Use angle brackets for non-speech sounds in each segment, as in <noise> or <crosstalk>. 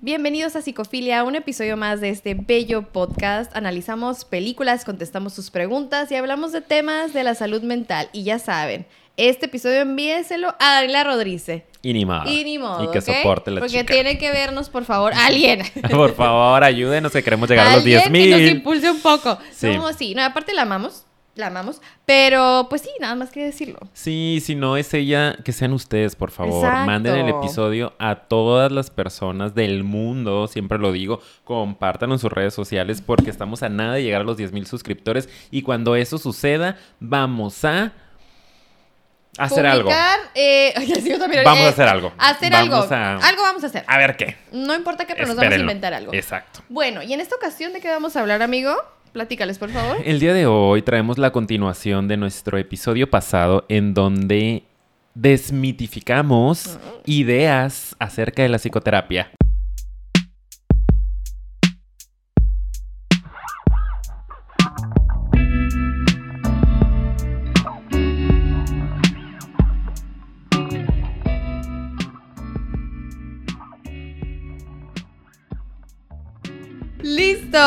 Bienvenidos a Psicofilia, un episodio más de este bello podcast. Analizamos películas, contestamos sus preguntas y hablamos de temas de la salud mental. Y ya saben, este episodio envíeselo a Daniela Rodríguez. Y ni modo. Y ni modo. Y que soporte la Porque chica. tiene que vernos, por favor, alguien. <laughs> Por favor, ayúdenos que queremos llegar a los Alguien 10 que nos mil. impulse un poco. Sí. No, sí, no, aparte la amamos, la amamos, pero pues sí, nada más que decirlo. Sí, si no es ella, que sean ustedes, por favor. Exacto. Manden el episodio a todas las personas del mundo, siempre lo digo. Compartan en sus redes sociales porque estamos a nada de llegar a los 10 mil suscriptores. Y cuando eso suceda, vamos a hacer algo. Publicar, eh, <laughs> sí, yo también, Vamos eh, a hacer algo. Hacer Vamos algo. a- Algo vamos a hacer. A ver qué. No importa qué, pero nos vamos a inventar algo. Exacto. Bueno, y en esta ocasión, ¿de qué vamos a hablar, amigo? Platícales, por favor. El día de hoy traemos la continuación de nuestro episodio pasado en donde desmitificamos ideas acerca de la psicoterapia. ¡Listo!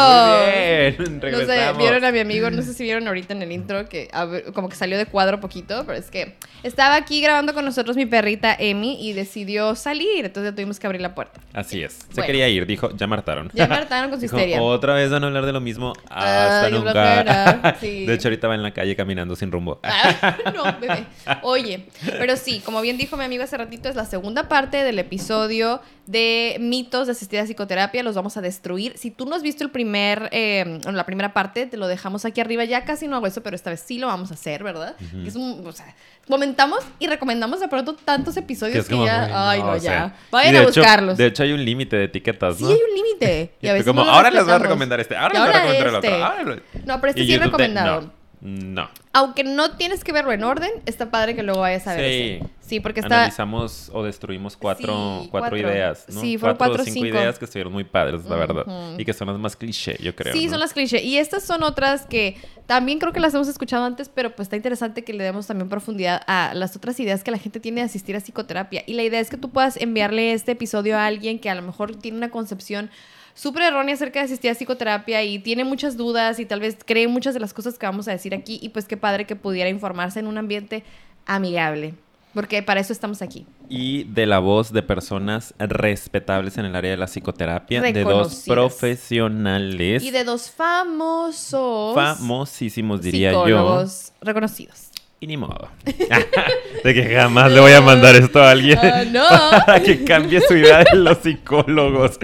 <laughs> No sé, vieron a mi amigo, no sé si vieron ahorita en el intro que ver, como que salió de cuadro poquito, pero es que estaba aquí grabando con nosotros mi perrita Emi y decidió salir, entonces tuvimos que abrir la puerta. Así es. Se quería ir, dijo, ya martaron. Ya me hartaron <laughs> con su Dijo, histeria. Otra vez van a hablar de lo mismo hasta nunca. <laughs> sí. De hecho, ahorita va en la calle caminando sin rumbo. Ah, no, bebé. Oye, pero sí, como bien dijo mi amigo hace ratito, es la segunda parte del episodio de mitos de asistida psicoterapia. Los vamos a destruir. Si tú no has visto el primer, eh, bueno, la primera parte, te lo dejamos aquí arriba. Ya casi no hago eso, pero esta vez sí lo vamos a hacer, ¿verdad? Que es un, o sea, comentamos y recomendamos de pronto tantos episodios Que es que, como, ya, ay, no, ya. sea, Vayan a de hecho- buscarlos. de hecho, hay un límite de etiquetas, sí ¿no? hay un límite. <laughs> Y a veces Como, no ahora les voy a recomendar este, ahora les voy a recomendar el otro. este. ahora No, pero este Y sí es YouTube te- recomendado. No. Aunque no tienes que verlo en orden, está padre que luego vayas a ver Sí. ese. Sí, porque está... Analizamos o destruimos cuatro, Sí, cuatro cuatro. ideas, ¿no? Sí, fueron cuatro o cinco, cinco. ideas que estuvieron muy padres, la verdad. Y que son las más cliché, yo creo. Sí, ¿no? son las clichés. Y estas son otras que también creo que las hemos escuchado antes, pero pues está interesante que le demos también profundidad a las otras ideas que la gente tiene de asistir a psicoterapia. Y la idea es que tú puedas enviarle este episodio a alguien que a lo mejor tiene una concepción súper errónea acerca de asistir a psicoterapia y tiene muchas dudas y tal vez cree muchas de las cosas que vamos a decir aquí y pues qué padre que pudiera informarse en un ambiente amigable. Porque para eso estamos aquí. Y de la voz de personas respetables en el área de la psicoterapia, de dos profesionales Y de dos famosos famosísimos, diría yo. reconocidos. Y ni modo. <laughs> de que jamás le voy a mandar esto a alguien. Ah, no. <laughs> Para que cambie su idea de los psicólogos.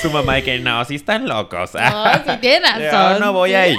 Su mamá de que no, sí están locos. No, sí tiene <laughs> Yo razón. no voy a ello.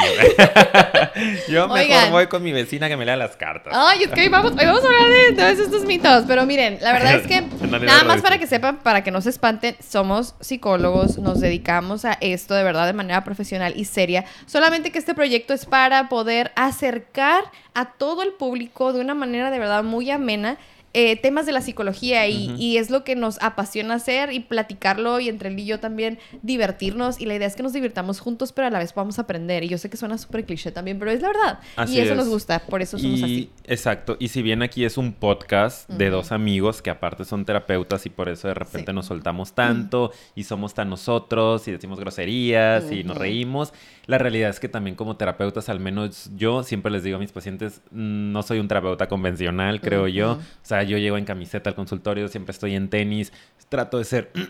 Yo mejor Oigan. voy con mi vecina que me lea las cartas. Ay, es que hoy vamos, hoy vamos a hablar de todos estos mitos. Pero miren, la verdad es que nada más para que sepan, para que no se espanten, somos psicólogos, nos dedicamos a esto de verdad de manera profesional y seria. Solamente que este proyecto es para poder acercar a todo el público de una manera de verdad muy amena. Eh, temas de la psicología y, es lo que nos apasiona hacer y platicarlo y entre él y yo también divertirnos y la idea es que nos divirtamos juntos pero a la vez podamos aprender y yo sé que suena súper cliché también pero es la verdad Así y eso es. nos gusta por eso somos Y- así Exacto. Y si bien aquí es un podcast de dos amigos que aparte son terapeutas y por eso de repente Sí. nos soltamos tanto y somos tan nosotros y decimos groserías y nos reímos, la realidad es que también como terapeutas, al menos yo siempre les digo a mis pacientes, "Mm, no soy un terapeuta convencional, creo yo. O sea, yo llego en camiseta al consultorio, siempre estoy en tenis, trato de ser... <clears throat>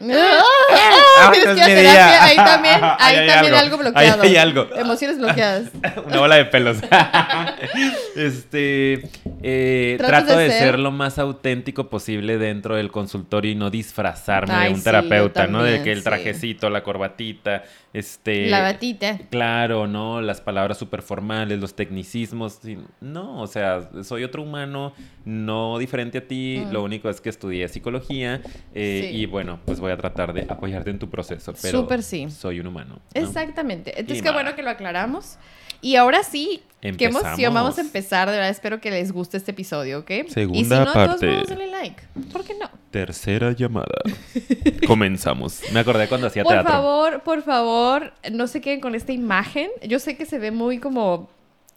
<laughs> ¡Ah! Tienes que. Ahí <laughs> también, ahí Ahí hay también algo. algo bloqueado. Ahí hay algo. Emociones bloqueadas. <laughs> Una bola de pelos. <laughs> este. eh, trato de de, ser- ser... lo más auténtico posible dentro del consultorio y no disfrazarme Ay, de un sí, terapeuta, ¿no? De que el sí. trajecito, la corbatita, este. La batita. Claro, ¿no? Las palabras súper formales, los tecnicismos. No, o sea, soy otro humano, no diferente a ti. Mm. Lo único es que estudié psicología eh, Sí. y bueno, pues voy a tratar de apoyarte en tu proceso. Pero Súper sí. Soy un humano. ¿no? Exactamente. Entonces, Y qué nada. bueno que lo aclaramos. Y ahora sí, qué emoción. Empezamos. Vamos a empezar. De verdad, espero que les guste este episodio, ¿ok? y si Segunda no, todos parte. modos, denle like. ¿Por qué no? Tercera llamada. <laughs> Comenzamos. Me acordé cuando hacía Por teatro. favor, por favor, no se queden con esta imagen. Yo sé que se ve muy como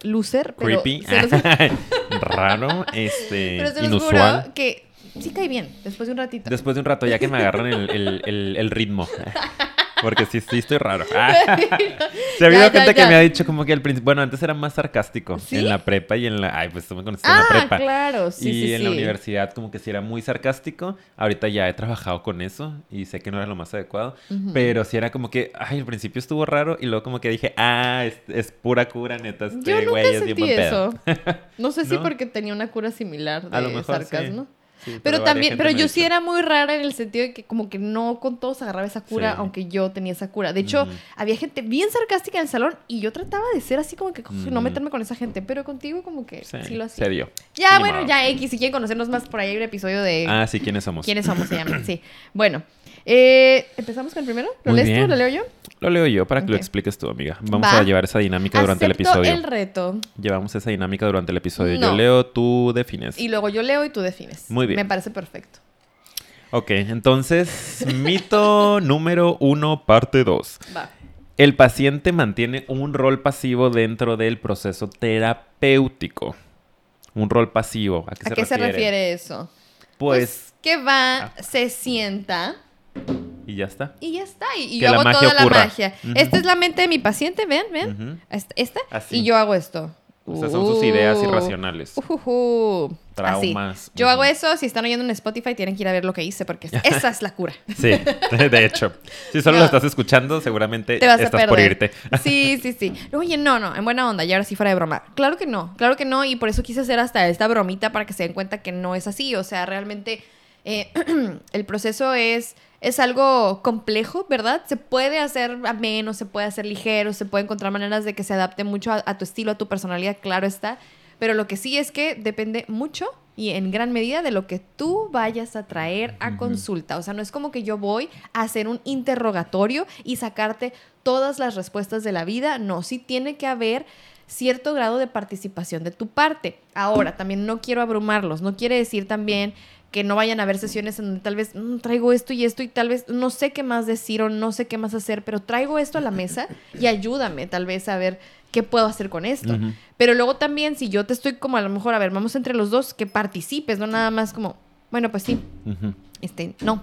loser, pero Creepy. se los- <laughs> Raro. Este. Pero se los inusual. juro que sí cae bien, después de un ratito. Después de un rato, ya que me agarran el, el- el- el ritmo. <laughs> Porque sí, sí estoy raro. Ah. Sí, ha habido Ya, ya, gente que me ha dicho como que al principio... Bueno, antes era más sarcástico. ¿Sí? En la prepa y en la... Ay, pues tú me conociste ah, en la prepa. claro, sí, y sí, en la universidad como que sí era muy sarcástico. Ahorita ya he trabajado con eso y sé que no era lo más adecuado. Pero sí era como que, ay, al principio estuvo raro y luego como que dije, ah, es, es pura cura, neta. Este Yo nunca güey es bien sentí pedo. eso. No sé si <laughs> ¿No? porque tenía una cura similar de A lo mejor sarcasmo. Sí. Pero también, pero yo sí era muy rara en el sentido de que como que no con todos agarraba esa cura, Sí. aunque yo tenía esa cura. De hecho, había gente bien sarcástica en el salón y yo trataba de ser así como que no meterme con esa gente, pero contigo como que sí, Sí, lo hacía. se dio. Ya, bueno, ya X, si quieren conocernos más por ahí hay un episodio de Ah, sí, ¿quiénes somos? quiénes somos se llama. Sí. Bueno, eh, empezamos con el primero. ¿Lo lees tú? ¿Lo leo yo? Lo leo yo para que lo expliques tú, amiga. Vamos Va. a llevar esa dinámica durante el episodio. el reto. Llevamos esa dinámica durante el episodio. No. Yo leo, tú defines. Y luego yo leo y tú defines. Muy bien. Me parece perfecto. Ok, entonces, <laughs> mito número uno, parte dos. Va. El paciente mantiene un rol pasivo dentro del proceso terapéutico. Un rol pasivo. ¿A qué, ¿A se, qué refiere? se refiere eso? Pues, que va, Ah. se sienta y ya está. y ya está. Y, yo hago toda la magia. Esta es la mente de mi paciente, vean. Ujú. Esta, esta, Así. y yo hago esto. O sea, son sus ideas Uh. irracionales. Ujujú. Así. Traumas. Yo hago eso. Si están oyendo en Spotify, tienen que ir a ver lo que hice porque <laughs> esa es la cura. Sí, <laughs> de hecho. Si solo No. lo estás escuchando, seguramente Te vas a estás perder. por irte. <laughs> Sí, sí, sí. Oye, no, no, en buena onda, y ahora sí fuera de broma. Claro que no, claro que no, y por eso quise hacer hasta esta bromita para que se den cuenta que no es así. O sea, realmente eh, <clears throat> el proceso es, es algo complejo, ¿verdad? Se puede hacer ameno, se puede hacer ligero, se puede encontrar maneras de que se adapte mucho a, a tu estilo, a tu personalidad, claro está. Pero lo que sí es que depende mucho y en gran medida de lo que tú vayas a traer a consulta. O sea, no es como que yo voy a hacer un interrogatorio y sacarte todas las respuestas de la vida. No, sí tiene que haber cierto grado de participación de tu parte. Ahora, también no quiero abrumarlos. No quiere decir también que no vayan a haber sesiones en donde tal vez "Mm, traigo esto y esto y tal vez no sé qué más decir o no sé qué más hacer, pero traigo esto a la mesa y ayúdame tal vez a ver qué puedo hacer con esto. Pero luego también, si yo te estoy como a lo mejor, a ver, vamos entre los dos, que participes, no nada más como, bueno, pues sí, este, no.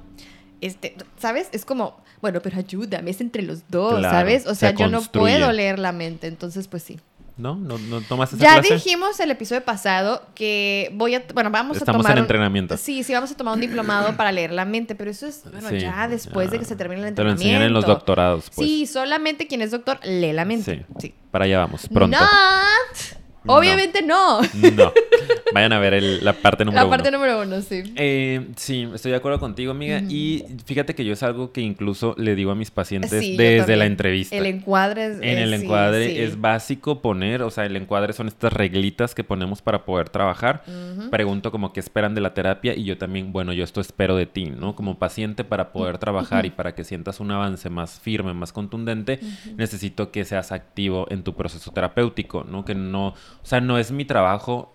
Este, ¿sabes? Es como, bueno, pero ayúdame, es entre los dos, Claro, ¿sabes? O se sea, yo no puedo leer la mente, entonces pues sí. ¿No? ¿No, no tomas esa Ya clase? dijimos el episodio pasado que voy a, bueno, vamos Estamos a tomar en un- entrenamiento. Sí, sí, vamos a tomar un diplomado para leer la mente, pero eso es, bueno, Sí, ya después de que se termine el Te lo entrenamiento. enseñan en los doctorados, pues. Sí, solamente quien es doctor lee la mente. Sí. Sí. Para allá vamos, pronto. Not. Obviamente no. No. Vayan a ver el- la parte número La parte uno. número uno, sí. Eh, sí, estoy de acuerdo contigo, amiga. Y fíjate que yo es algo que incluso le digo a mis pacientes Sí, desde la entrevista. El encuadre es... En el encuadre sí. es básico poner, o sea, el encuadre son estas reglitas que ponemos para poder trabajar. Pregunto como qué esperan de la terapia y yo también, bueno, yo esto espero de ti, ¿no? Como paciente para poder trabajar y para que sientas un avance más firme, más contundente, necesito que seas activo en tu proceso terapéutico, ¿no? Que no, o sea, no es mi trabajo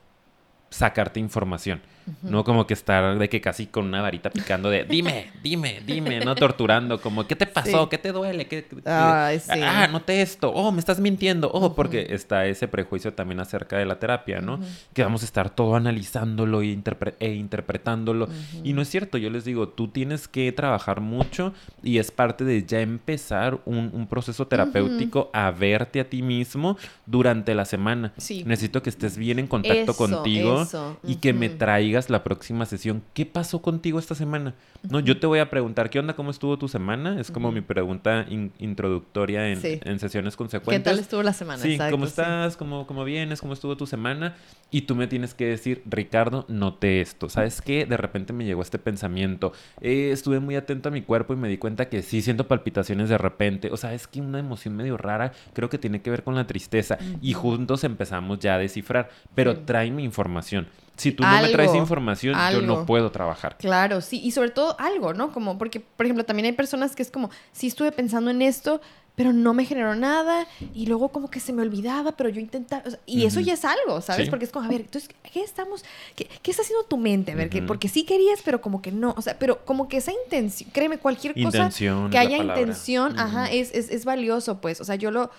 sacarte información. No como que estar de que casi con una varita picando de dime, dime, dime, no torturando, como ¿qué te pasó? Sí. ¿Qué te duele? ¿Qué, qué- Ay, sí. Ah, noté esto. Oh, me estás mintiendo. Oh, porque está ese prejuicio también acerca de la terapia, ¿no? Que vamos a estar todo analizándolo e, interpre- e interpretándolo. Y no es cierto, yo les digo, tú tienes que trabajar mucho y es parte de ya empezar un, un proceso terapéutico a verte a ti mismo durante la semana. Sí. Necesito que estés bien en contacto Eso, contigo eso. y que me Ujú. Traigas la próxima sesión. ¿Qué pasó contigo esta semana? No, yo te voy a preguntar, ¿qué onda? ¿Cómo estuvo tu semana? Es como Ujú. mi pregunta in- introductoria en, Sí. en sesiones ¿Qué consecuentes. tal estuvo la semana? Sí, Exacto, ¿cómo sí. estás? ¿Cómo, ¿Cómo vienes? ¿Cómo estuvo tu semana? Y tú me tienes que decir, Ricardo, noté esto. ¿Sabes qué? De repente me llegó este pensamiento. Eh, estuve muy atento a mi cuerpo y me di cuenta que sí siento palpitaciones de repente. O sea, es que una emoción medio rara creo que tiene que ver con la tristeza. Y juntos empezamos ya a descifrar. Pero tráeme información. Si tú no me traes Algo, información, yo no puedo trabajar. Claro, sí, y sobre todo algo, ¿no? Como, porque, por ejemplo, también hay personas que es como, sí estuve pensando en esto, pero no me generó nada, y luego como que se me olvidaba, pero yo intentaba, o sea, y eso ya es algo, ¿sabes? Sí. Porque es como, a ver, entonces, ¿qué estamos, qué, qué está haciendo tu mente? A ver, que porque sí querías, pero como que no, o sea, pero como que esa intención, créeme, cualquier cosa Intención. que haya palabra. intención, ajá, es, es, es valioso, pues, o sea, yo lo...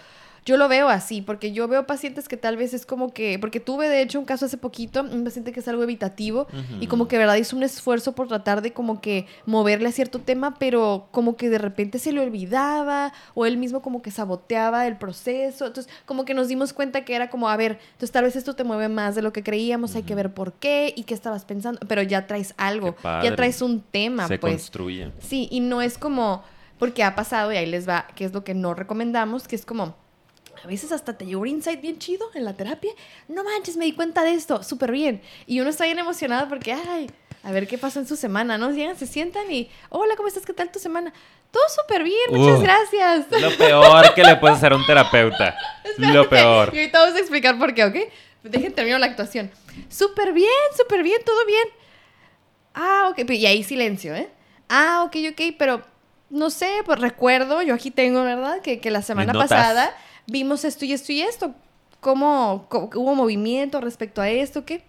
yo lo veo así, porque yo veo pacientes que tal vez es como que, porque tuve de hecho un caso hace poquito, un paciente que es algo evitativo y como que verdad hizo un esfuerzo por tratar de como que moverle a cierto tema, pero como que de repente se le olvidaba o él mismo como que saboteaba el proceso. Entonces como que nos dimos cuenta que era como, a ver, entonces tal vez esto te mueve más de lo que creíamos, hay que ver por qué y qué estabas pensando, pero ya traes algo, ya traes un tema, se pues. construye. Sí, y no es como, porque ha pasado y ahí les va, que es lo que no recomendamos, que es como a veces hasta te llegó un insight bien chido en la terapia. No manches, me di cuenta de esto, súper bien. Y uno está bien emocionado porque, ay, a ver qué pasó en su semana, ¿no? Llegan, se sientan y, hola, ¿cómo estás? ¿Qué tal tu semana? Todo súper bien, muchas gracias. Lo peor que le puedes hacer a un terapeuta. <laughs> lo peor. Y ahorita vamos a explicar por qué, ¿ok? Dejen terminar la actuación. Súper bien, súper bien, todo bien. Ah, ok. Y ahí silencio, ¿eh? Ah, ok, ok, pero no sé, pues recuerdo, yo aquí tengo, ¿verdad? Que, que la semana pasada vimos esto y esto y esto. ¿Cómo, hubo movimiento respecto a esto? ¿Qué?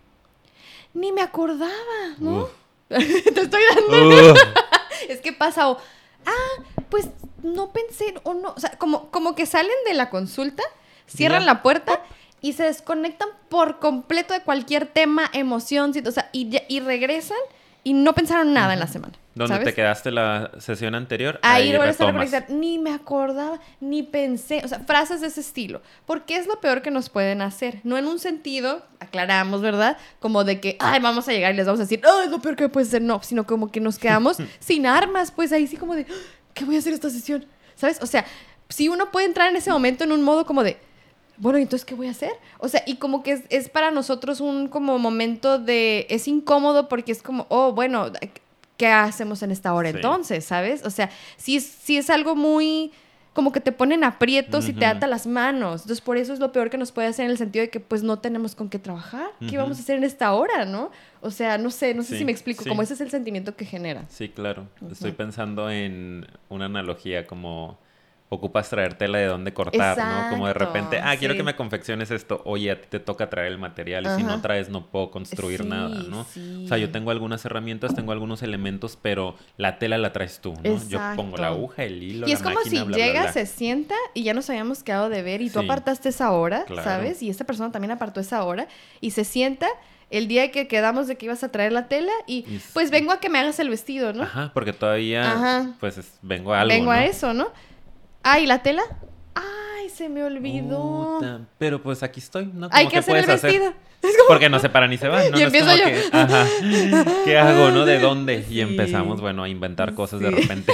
Ni me acordaba, ¿no? <laughs> Te estoy dando. <laughs> es que pasa o, ah, pues no pensé o no, o sea, como, como que salen de la consulta, cierran la puerta y se desconectan por completo de cualquier tema, emoción, o sea, y, y regresan y no pensaron nada en la semana. ¿Dónde te quedaste la sesión anterior? Ahí, ahí a reconectar. Ni me acordaba, ni pensé. O sea, frases de ese estilo. Porque es lo peor que nos pueden hacer. No en un sentido, aclaramos, ¿verdad? Como de que, ay, vamos a llegar y les vamos a decir, ay, es lo peor que puede ser. No, sino como que nos quedamos <laughs> sin armas, pues ahí sí como de, ¿qué voy a hacer esta sesión? ¿Sabes? O sea, si uno puede entrar en ese momento en un modo como de, bueno, entonces, ¿qué voy a hacer? O sea, y como que es, para nosotros un como momento de, es incómodo porque es como, oh, bueno, ¿qué hacemos en esta hora entonces? ¿Sabes? O sea, sí, sí es algo muy como que te ponen aprietos y te ata las manos. Entonces, por eso es lo peor que nos puede hacer en el sentido de que pues no tenemos con qué trabajar. ¿Qué vamos a hacer en esta hora, no? O sea, no sé, no sé si me explico, como ese es el sentimiento que genera. Sí, claro. Estoy pensando en una analogía como ocupas traer tela de dónde cortar, ¿no? Como de repente, ah, quiero que me confecciones esto, oye, a ti te toca traer el material y si no traes no puedo construir nada, ¿no? O sea, yo tengo algunas herramientas, tengo algunos elementos, pero la tela la traes tú, ¿no? Yo pongo la aguja, el hilo, Y es como si llega, se sienta y ya nos habíamos quedado de ver y tú apartaste esa hora, ¿sabes? Y esta persona también apartó esa hora y se sienta el día que quedamos de que ibas a traer la tela y, pues vengo a que me hagas el vestido, ¿no? Ajá, porque todavía pues vengo a algo, Vengo a eso, ¿no? Ay, ¿la tela? Ay, se me olvidó. pero pues aquí estoy, ¿no? Hay que hacer el vestido. <laughs> Porque no se para ni se va, ¿no? <laughs> Y empiezo yo. ajá, ¿Qué hago, no? ¿De dónde? Y <laughs> empezamos, bueno, a inventar cosas de repente.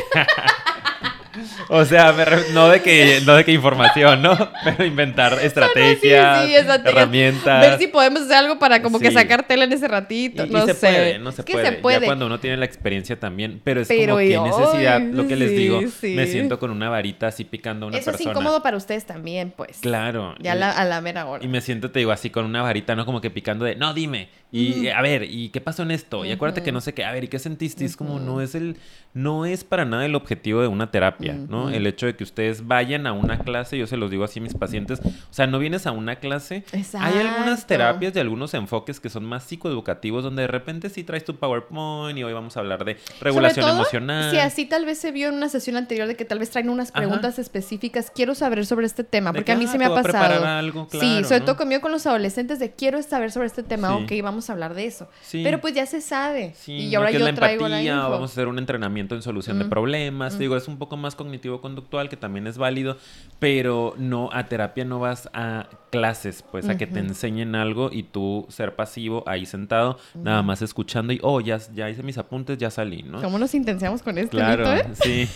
O sea, no de que no de que información, ¿no? <laughs> Pero inventar estrategias, herramientas. Ver si podemos hacer algo para como que sacar tela en ese ratito. no se sé. puede, no se, puede. Ya cuando uno tiene la experiencia también. Pero es como que necesidad, lo que les digo, me siento con una varita así picando a una persona. Eso es incómodo para ustedes también, pues. Claro. Ya a la mera hora. Y me siento, te digo, así con una varita, ¿no? Como que picando de, no, dime. Y a ver, ¿y qué pasó en esto? Y acuérdate que no sé qué, a ver, ¿y qué sentiste? Es como no es el, no es para nada el objetivo de una terapia, ¿no? El hecho de que ustedes vayan a una clase, yo se los digo así a mis pacientes, o sea, no vienes a una clase. Hay algunas terapias y algunos enfoques que son más psicoeducativos, donde de repente sí traes tu PowerPoint y hoy vamos a hablar de regulación emocional. Sí, así tal vez se vio en una sesión anterior de que tal vez traen unas preguntas específicas. Quiero saber sobre este tema, porque a mí se me ha pasado. Algo, sí, sobre todo conmigo con los adolescentes de quiero saber sobre este tema, ok, vamos a hablar de eso. Pero pues ya se sabe. y ahora yo traigo la info. Vamos a hacer un entrenamiento en solución de problemas. Digo, es un poco más cognitivo-conductual, que también es válido, pero no, a terapia no vas a clases, pues, a que te enseñen algo y tú ser pasivo ahí sentado, nada más escuchando y, oh, ya, ya hice mis apuntes, ya salí, ¿no? ¿Cómo nos intenciamos con esto? Claro, eh? sí.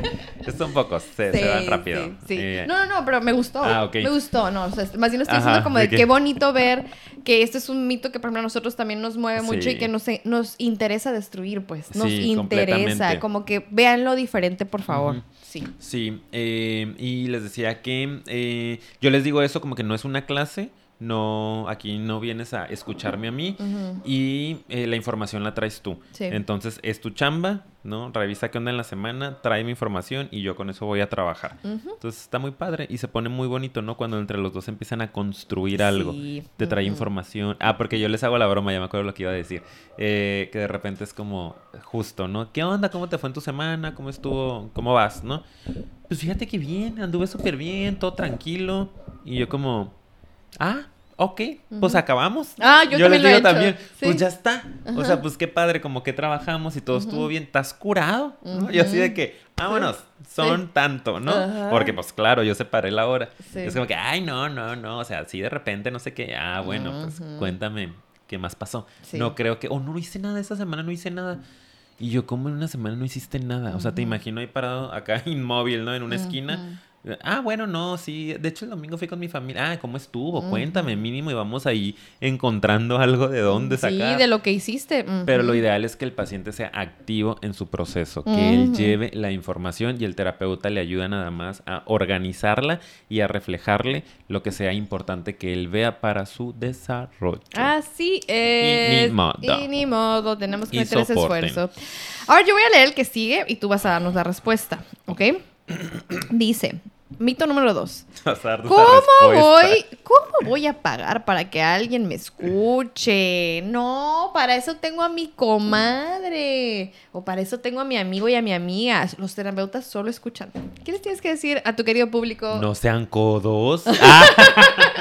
<laughs> Esto un poco, se, se van rápido. Sí, eh, no, no, no, pero me gustó. Ah, Me gustó, no, o sea, más bien lo estoy diciendo como de, qué bonito ver que este es un mito que, por ejemplo, a nosotros también nos mueve mucho y que nos, nos interesa destruir, pues. Nos interesa. Como que vean lo diferente, por favor. Sí. Sí. Eh, y les decía que eh, yo les digo eso como que no es una clase, no, aquí no vienes a escucharme a mí y eh, la información la traes tú. Entonces es tu chamba, ¿no? Revisa qué onda en la semana, trae mi información y yo con eso voy a trabajar. Entonces está muy padre y se pone muy bonito, ¿no? Cuando entre los dos empiezan a construir algo, te trae información. Ah, porque yo les hago la broma, ya me acuerdo lo que iba a decir, eh, que de repente es como justo, ¿no? ¿Qué onda? ¿Cómo te fue en tu semana? ¿Cómo estuvo? ¿Cómo vas? ¿No? pues fíjate que bien, anduve súper bien, todo tranquilo. Y yo como, ah, ok, pues acabamos. Ah, yo, también les lo he digo hecho. también, Sí. pues ya está. O sea, pues qué padre, como que trabajamos y todo estuvo bien. ¿Estás curado? ¿no? Y así de que, vámonos, son Sí. tanto, ¿no? Porque pues claro, yo separé la hora. Sí. Es como que, ay, no, no, no. O sea, así de repente, no sé qué. Ah, bueno, pues cuéntame qué más pasó. No creo que, oh, no hice nada esta semana, no hice nada. Y yo, como en una semana no hiciste nada? O sea, te imagino ahí parado acá <laughs> inmóvil, ¿no? En una esquina. Ah, bueno, no, sí. De hecho, el domingo fui con mi familia. Ah, ¿cómo estuvo? Cuéntame, mínimo. Y vamos ahí encontrando <laughs> algo de dónde sacar. Sí, de lo que hiciste. Pero lo ideal es que el paciente sea activo en su proceso, que él lleve la información y el terapeuta le ayuda nada más a organizarla y a reflejarle lo que sea importante que él vea para su desarrollo. Así es. ni modo. Y ni modo, tenemos que Y meter ese esfuerzo. Ahora yo voy a leer el que sigue y tú vas a darnos la respuesta, ¿ok? Dice, mito número dos. <laughs> ¿Cómo voy, ¿Cómo voy a pagar para que alguien me escuche? No, para eso tengo a mi comadre. O para eso tengo a mi amigo y a mi amiga. Los terapeutas solo escuchan. ¿Qué les tienes que decir a tu querido público? No sean codos. <laughs>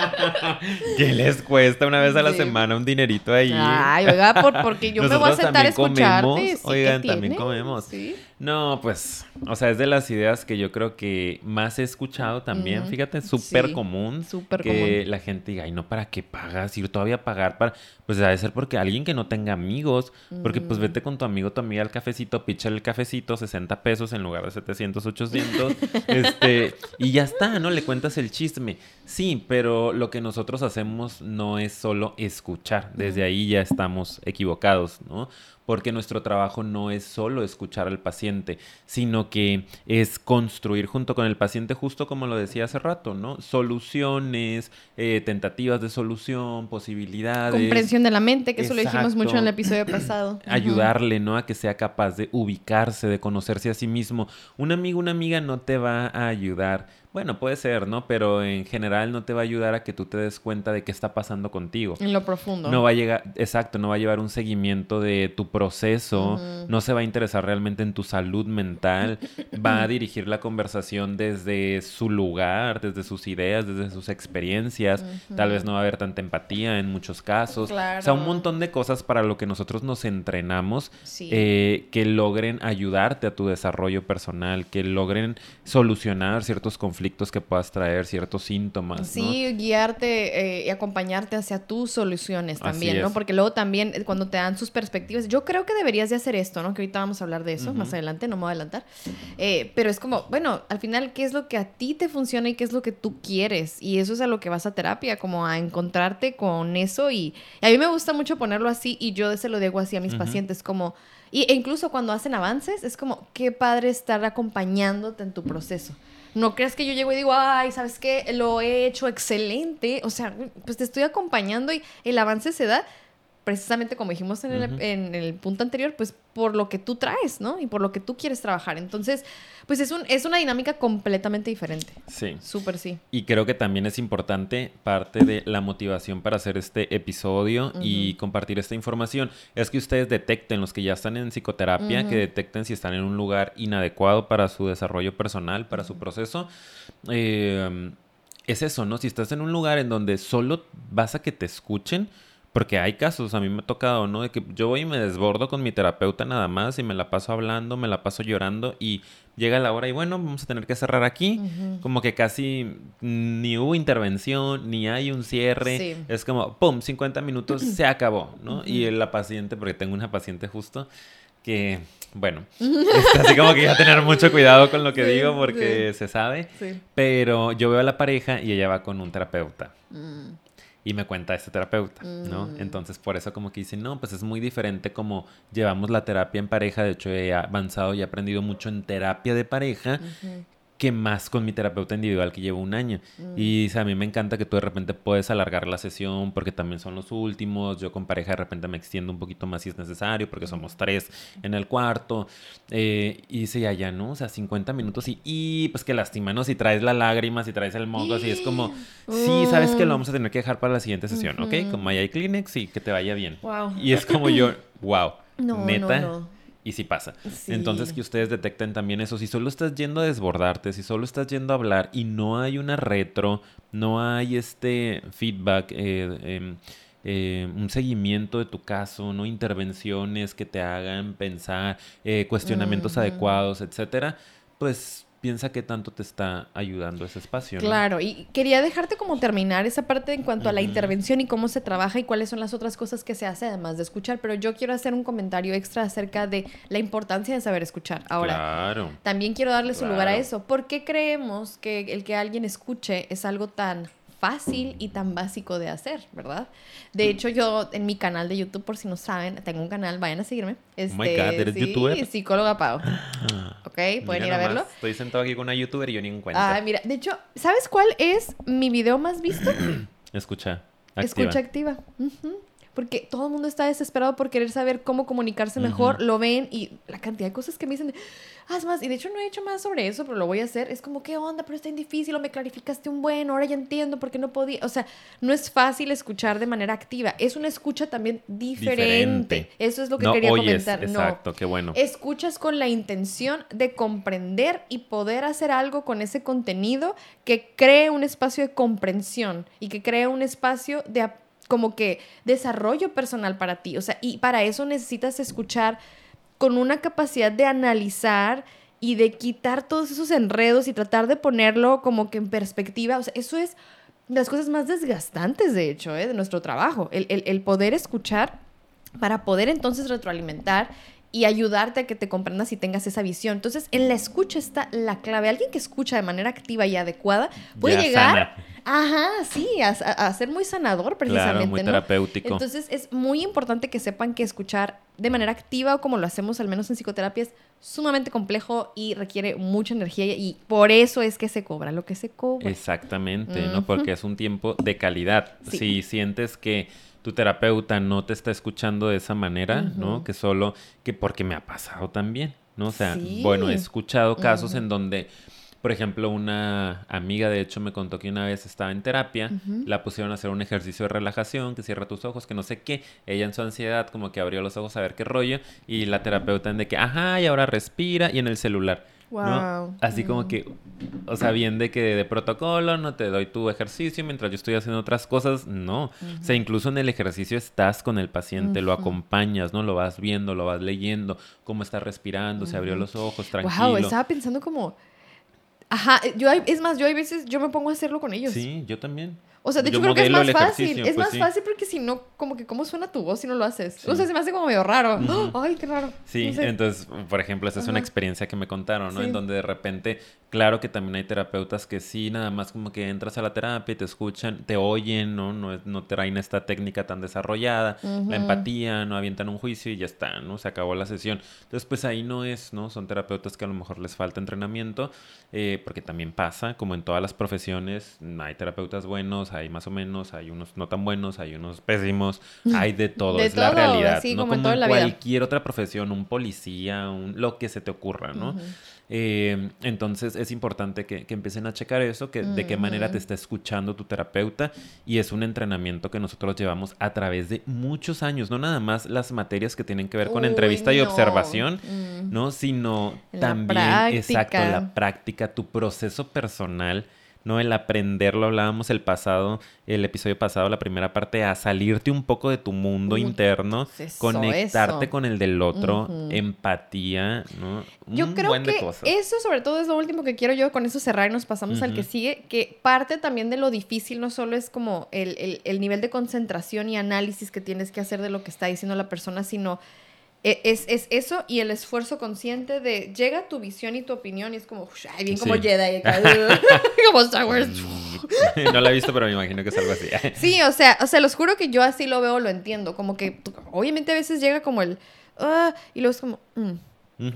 <laughs> ¿Qué les cuesta una vez a la Sí. semana un dinerito ahí? Ay, oiga, por- porque yo me voy a sentar a escucharte. comemos. sí, ¿qué Oigan, también comemos. Sí. No, pues, o sea, es de las ideas que yo creo que más he escuchado también. Ujú. Fíjate, súper Sí, común. que común. la gente diga, ay, no, ¿para qué pagas? Ir todavía a pagar para. Pues debe ser porque alguien que no tenga amigos. Porque pues vete con tu amigo, tu amiga al cafecito, píchale el cafecito, 60 pesos en lugar de 700, 800. <laughs> este, y ya está, ¿no? Le cuentas el chisme. Sí, pero lo que nosotros hacemos no es solo escuchar. Desde ahí ya estamos equivocados, ¿no? Porque nuestro trabajo no es solo escuchar al paciente, sino que es construir junto con el paciente, justo como lo decía hace rato, ¿no? Soluciones, eh, tentativas de solución, posibilidades. Comprensión de la mente, que eso lo dijimos mucho en el episodio pasado. <clears throat> Ayudarle, ¿no? A que sea capaz de ubicarse, de conocerse a sí mismo. Un amigo, una amiga no te va a ayudar. Bueno, puede ser, ¿no? Pero en general no te va a ayudar a que tú te des cuenta de qué está pasando contigo. En lo profundo. No va a llegar, exacto, no va a llevar un seguimiento de tu proceso, no se va a interesar realmente en tu salud mental, va a <laughs> dirigir la conversación desde su lugar, desde sus ideas, desde sus experiencias, tal vez no va a haber tanta empatía en muchos casos, o sea, Claro. un montón de cosas para lo que nosotros nos entrenamos Sí. eh, que logren ayudarte a tu desarrollo personal, que logren solucionar ciertos conflictos que puedas traer, ciertos síntomas. ¿no? Sí, guiarte eh, y acompañarte hacia tus soluciones también, ¿no? Porque luego también eh, cuando te dan sus perspectivas, yo creo que deberías de hacer esto, ¿no? Que ahorita vamos a hablar de eso Ujú. más adelante, no me voy a adelantar. Eh, pero es como, bueno, al final, ¿qué es lo que a ti te funciona y qué es lo que tú quieres? Y eso es a lo que vas a terapia, como a encontrarte con eso. Y, y a mí me gusta mucho ponerlo así y yo se lo digo así a mis Ujú. pacientes, como... Y, e incluso cuando hacen avances, es como, qué padre estar acompañándote en tu proceso. No creas que yo llego y digo, ay, ¿sabes qué? Lo he hecho excelente. O sea, pues te estoy acompañando y el avance se da precisamente como dijimos en el, Ujú. en el punto anterior, pues por lo que tú traes, ¿no? Y por lo que tú quieres trabajar. Entonces, pues es, un, es una dinámica completamente diferente. Sí. Súper sí. Y creo que también es importante parte de la motivación para hacer este episodio y compartir esta información. Es que ustedes detecten, los que ya están en psicoterapia, que detecten si están en un lugar inadecuado para su desarrollo personal, para su proceso. Eh, es eso, ¿no? Si estás en un lugar en donde solo vas a que te escuchen, porque hay casos, a mí me ha tocado, ¿no? De que yo voy y me desbordo con mi terapeuta nada más y me la paso hablando, me la paso llorando y llega la hora y bueno, vamos a tener que cerrar aquí. Ujú. Como que casi ni hubo intervención, ni hay un cierre. Sí. Es como, ¡pum! 50 minutos, se acabó, ¿no? Y la paciente, porque tengo una paciente justo que, bueno, <laughs> está así como que hay que tener mucho cuidado con lo que Sí, digo porque se sabe. Sí. Pero yo veo a la pareja y ella va con un terapeuta. Mm. Y me cuenta este terapeuta, ¿no? Mm. Entonces, por eso como que dice, no, pues es muy diferente como llevamos la terapia en pareja. De hecho, he avanzado y he aprendido mucho en terapia de pareja. Que más con mi terapeuta individual que llevo un año. Mm. Y o sea, a mí me encanta que tú de repente puedes alargar la sesión porque también son los últimos. Yo con pareja de repente me extiendo un poquito más si es necesario porque somos tres en el cuarto. Eh, y dice, ya, ya, ¿no? O sea, 50 minutos y, y pues que lástima, ¿no? Si traes la lágrima, si traes el moco, así es como, sí, sabes que lo vamos a tener que dejar para la siguiente sesión, ¿ok? Ujú. Como ahí hay Kleenex y que te vaya bien. Wow. Y es como yo, <laughs> wow, No, neta. no, no. Y sí pasa. Sí. Entonces que ustedes detecten también eso. Si solo estás yendo a desbordarte, si solo estás yendo a hablar y no hay una retro, no hay este feedback, eh, em, eh, un seguimiento de tu caso, no intervenciones que te hagan pensar, eh, cuestionamientos adecuados, etcétera, pues piensa que tanto te está ayudando ese espacio. ¿no? Claro, y quería dejarte como terminar esa parte en cuanto a la intervención y cómo se trabaja y cuáles son las otras cosas que se hace además de escuchar, pero yo quiero hacer un comentario extra acerca de la importancia de saber escuchar. Ahora, Claro. también quiero darle su lugar a eso. ¿Por qué creemos que el que alguien escuche es algo tan fácil y tan básico de hacer, verdad? De hecho, yo en mi canal de YouTube, por si no saben, tengo un canal, vayan a seguirme. Este, Oh my God, ¿eres sí, youtuber? psicóloga Pau. <gasps> ¿Ok? Pueden Mira ir a nomás, verlo. Estoy sentado aquí con una youtuber y yo ni en cuenta. Ah, mira, de hecho, ¿sabes cuál es mi video más visto? <clears throat> Escucha. Activa. Escucha activa. Ujú. Porque todo el mundo está desesperado por querer saber cómo comunicarse mejor, lo ven y la cantidad de cosas que me dicen, haz más, y de hecho no he hecho más sobre eso, pero lo voy a hacer. Es como, ¿qué onda? Pero está difícil, o me clarificaste un buen, ahora ya entiendo por qué no podía. O sea, no es fácil escuchar de manera activa, es una escucha también diferente. Diferente. Eso es lo que no quería oyes, comentar. No. exacto, qué bueno. Escuchas con la intención de comprender y poder hacer algo con ese contenido que cree un espacio de comprensión y que cree un espacio de ap- como que desarrollo personal para ti. O sea, y para eso necesitas escuchar con una capacidad de analizar y de quitar todos esos enredos y tratar de ponerlo como que en perspectiva. O sea, eso es las cosas más desgastantes, de hecho, ¿eh? de nuestro trabajo. El, el- el poder escuchar para poder entonces retroalimentar y ayudarte a que te comprendas y tengas esa visión. Entonces, en la escucha está la clave. Alguien que escucha de manera activa y adecuada puede Ya llegar, sana. ajá, sí, a, a- ser muy sanador precisamente. Claro, muy ¿no? terapéutico. Entonces, es muy importante que sepan que escuchar de manera activa o como lo hacemos al menos en psicoterapia es sumamente complejo y requiere mucha energía y por eso es que se cobra lo que se cobra. Exactamente, ¿no? Porque es un tiempo de calidad. Sí. Si sientes que tu terapeuta no te está escuchando de esa manera, ¿no? Que solo, que porque me ha pasado también, ¿no? O sea, Sí. bueno, he escuchado casos en donde, por ejemplo, una amiga de hecho me contó que una vez estaba en terapia, la pusieron a hacer un ejercicio de relajación, que cierra tus ojos, que no sé qué. Ella en su ansiedad como que abrió los ojos a ver qué rollo y la terapeuta en de que, ajá, y ahora respira y en el celular. ¿No? Wow. Así como Mm. que, o sea, bien de que de protocolo, no te doy tu ejercicio mientras yo estoy haciendo otras cosas, no. O sea, incluso en el ejercicio estás con el paciente, lo acompañas, ¿no? Lo vas viendo, lo vas leyendo, cómo está respirando, se abrió los ojos, tranquilo. Wow, estaba pensando como. Ajá, yo hay- es más, yo hay veces yo me pongo a hacerlo con ellos. Sí, yo también. O sea, de hecho creo que es más fácil. Es pues más sí. fácil porque si no, como que cómo suena tu voz si no lo haces. Sí. O sea, se me hace como medio raro. Ujú. Ay, qué raro. Sí, No sé. entonces, por ejemplo, esa es una Ajá. experiencia que me contaron, ¿no? Sí. En donde de repente, claro que también hay terapeutas que sí, nada más como que entras a la terapia y te escuchan, te oyen, ¿no? No, no traen esta técnica tan desarrollada, Ujú. la empatía, no avientan un juicio y ya está, ¿no? Se acabó la sesión. Entonces, pues ahí no es, ¿no? Son terapeutas que a lo mejor les falta entrenamiento, eh, porque también pasa, como en todas las profesiones, hay terapeutas buenos, hay más o menos, hay unos no tan buenos, hay unos pésimos, <laughs> hay de todo, De es la realidad, no como en como todo en en la vida. cualquier otra profesión, un policía, un, lo que se te ocurra, ¿no? Eh, entonces es importante que, que empiecen a checar eso, que de qué manera te está escuchando tu terapeuta y es un entrenamiento que nosotros llevamos a través de muchos años, no nada más las materias que tienen que ver con Uy, entrevista y observación, Mm. ¿no? Sino La también, exacto, la práctica, tu proceso personal, ¿no? El aprender, lo hablábamos el pasado, el episodio pasado, la primera parte, a salirte un poco de tu mundo interno, eso, conectarte eso. con el del otro, empatía, ¿no? Yo Un creo buen de que cosas. eso sobre todo es lo último que quiero yo con eso cerrar y nos pasamos al que sigue, que parte también de lo difícil no solo es como el, el- el nivel de concentración y análisis que tienes que hacer de lo que está diciendo la persona, sino es, es eso y el esfuerzo consciente de llega tu visión y tu opinión y es como, "Ush, ay, bien como Sí. Jedi, <laughs> <laughs> como Star Wars. <laughs> no la he visto, pero me imagino que es algo así. Sí, o sea, o sea, los juro que yo así lo veo, lo entiendo. Como que, obviamente a veces llega como el, "Ah", y luego es como, "Mm",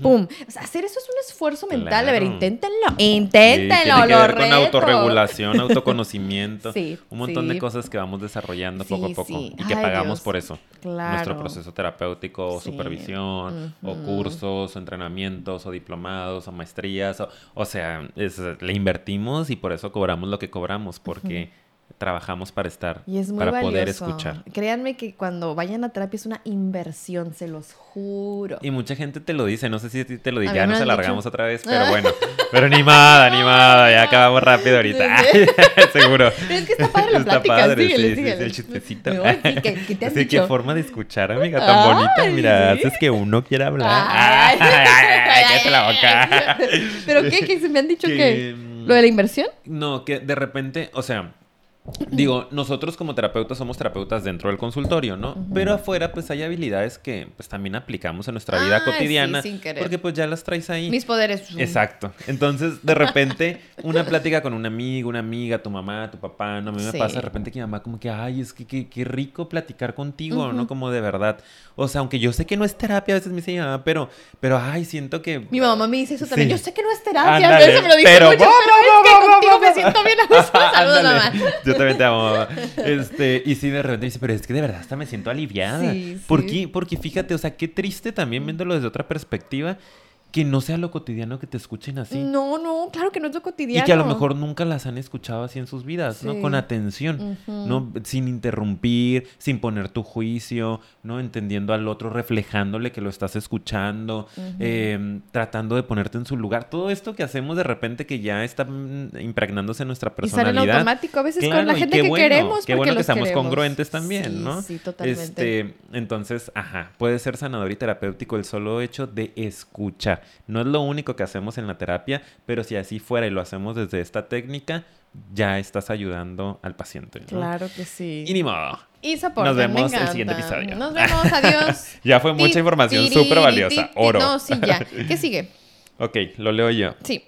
Pum. O sea, hacer eso es un esfuerzo mental. A ver, Claro. inténtenlo, Sí, inténtenlo, tiene que lo ver con autorregulación, <laughs> autoconocimiento, Sí, un montón de cosas que vamos desarrollando poco a poco y que Ay, pagamos Dios. por eso. Claro. Nuestro proceso terapéutico, o supervisión, o cursos, o entrenamientos, o diplomados, o maestrías, o, o sea, es- le invertimos y por eso cobramos lo que cobramos, porque trabajamos para estar, Y es muy para poder valioso. escuchar. Créanme que cuando vayan a terapia es una inversión, se los juro. Y mucha gente te lo dice, no sé si te lo dije, ya nos alargamos dicho. otra vez, <laughs> pero bueno. Pero animada, animada, ya acabamos rápido ahorita. <laughs> Seguro. Pero <laughs> es que está padre la Está plática, padre, síguele, sí, sí, síguele. sí, el chistecito. Sí, ¿qué- qué te han Así dicho? que forma de escuchar, amiga, tan bonita. Ay, Mira, sí. haces que uno quiera hablar. Ay. Ay, ay, la boca. ¿Pero qué? ¿Qué se me han dicho Que, que... mm, ¿Lo de la inversión? No, que de repente, o sea, digo, nosotros como terapeutas somos terapeutas dentro del consultorio, ¿no? Pero afuera pues hay habilidades que pues también aplicamos en nuestra vida Ah, sí, cotidiana sin querer. porque pues ya las traes ahí. Mis poderes. Exacto. Entonces, de repente, una plática con un amigo, una amiga, tu mamá, tu papá, no, a mí me Sí. pasa de repente que mi mamá como que, ay, es que qué, qué rico platicar contigo. ¿no? Como de verdad. O sea, aunque yo sé que no es terapia, a veces me dice mamá, pero, pero, ay, siento que... Mi mamá me dice eso también. Sí. Yo sé que no es terapia, pero eso me lo dice pero mucho, pero va, es que contigo me siento bien a gusto. <laughs> Saludos, mamá. Yo también te amo, mamá. Este, y sí, de repente dice, pero es que de verdad hasta me siento aliviada. Sí, ¿Por sí. qué? Porque fíjate, o sea, qué triste también viéndolo desde otra perspectiva, que no sea lo cotidiano que te escuchen así. No, no, claro que no es lo Y cotidiano. que a lo mejor nunca las han escuchado así en sus vidas, ¿no? Con atención. ¿no? Sin interrumpir, sin poner tu juicio, ¿no? Entendiendo al otro, reflejándole que lo estás escuchando, eh, tratando de ponerte en su lugar. Todo esto que hacemos de repente que ya está mm, impregnándose en nuestra Y sale en personalidad. automático a veces Claro, con la y gente que bueno, queremos. Qué bueno que estamos queremos. congruentes también, Sí, ¿no? Sí, totalmente. Este, entonces, ajá, puede ser sanador y terapéutico el solo hecho de escuchar. No es lo único que hacemos en la terapia, pero si así fuera y lo hacemos desde esta técnica, ya estás ayudando al paciente. ¿no? Claro que sí. Y ni modo. Y soporte, Nos vemos me el siguiente episodio. Nos vemos, adiós. <laughs> Ya fue mucha información súper valiosa. Oro. No, sí, ya. <laughs> ¿Qué sigue? Ok, lo leo yo. Sí.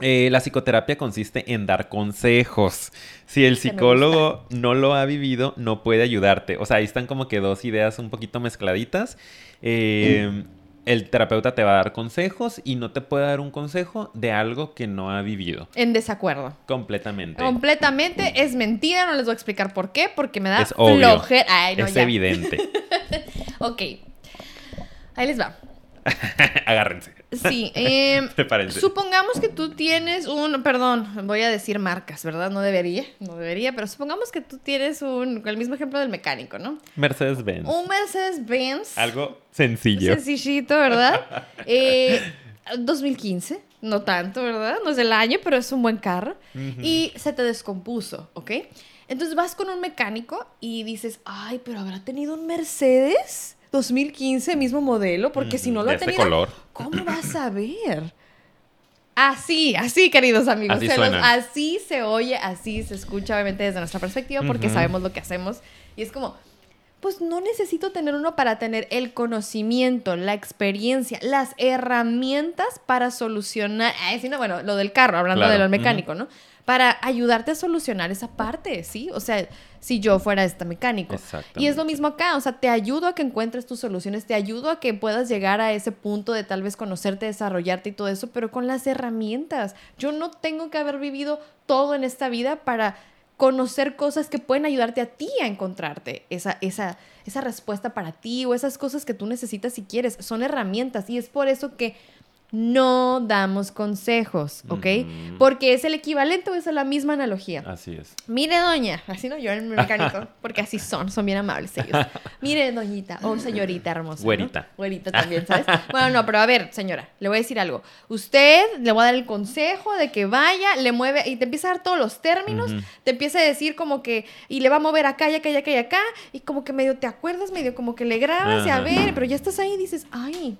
Eh, la psicoterapia consiste en dar consejos. Si el psicólogo no lo ha vivido, no puede ayudarte. O sea, ahí están como que dos ideas un poquito mezcladitas. Eh, el terapeuta te va a dar consejos y no te puede dar un consejo de algo que no ha vivido. En desacuerdo. Completamente. Completamente es mentira, no les voy a explicar por qué, porque me da Es obvio. Ay, no, es ya. evidente. <laughs> Ok. Ahí les va. <laughs> Agárrense. Sí. <laughs> eh, Prepárense. supongamos que tú tienes un. Perdón, voy a decir marcas, ¿verdad? No debería, no debería, pero supongamos que tú tienes un. El mismo ejemplo del mecánico, ¿no? Mercedes-Benz. Un Mercedes-Benz. Algo sencillo. Sencillito, ¿verdad? <laughs> Eh, 2015, no tanto, ¿verdad? No es del año, pero es un buen carro. Y se te descompuso, ¿ok? Entonces vas con un mecánico y dices, ay, pero habrá tenido un Mercedes 2015, mismo modelo, porque si no lo De ha este tenido, color. ¿cómo vas a ver? Así, así, queridos amigos. Así se los- suena. así se oye, así se escucha, obviamente, desde nuestra perspectiva, porque sabemos lo que hacemos. Y es como, pues no necesito tener uno para tener el conocimiento, la experiencia, las herramientas para solucionar, ay, sí, no, bueno, lo del carro, hablando Claro, de lo mecánico, ¿no? Para ayudarte a solucionar esa parte, ¿sí? O sea, si yo fuera este mecánico. Y es lo mismo acá, o sea, te ayudo a que encuentres tus soluciones, te ayudo a que puedas llegar a ese punto de tal vez conocerte, desarrollarte y todo eso, pero con las herramientas. Yo no tengo que haber vivido todo en esta vida para conocer cosas que pueden ayudarte a ti a encontrarte esa, esa, esa respuesta para ti o esas cosas que tú necesitas si quieres. Son herramientas y es por eso que no damos consejos, ¿ok? Ujú. Porque es el equivalente o es la misma analogía. Así es. Mire, doña, así no yo en el mecánico, <laughs> porque así son, son bien amables ellos. Mire, doñita, o señorita hermosa. ¿no? Güerita. Güerita también, ¿sabes? Bueno, no, pero a ver, señora, le voy a decir algo. Usted le voy a dar el consejo de que vaya, le mueve y te empieza a dar todos los términos, te empieza a decir como que, y le va a mover acá y acá y acá y acá, y como que medio te acuerdas, medio como que le grabas y a ver, pero ya estás ahí y dices, ay,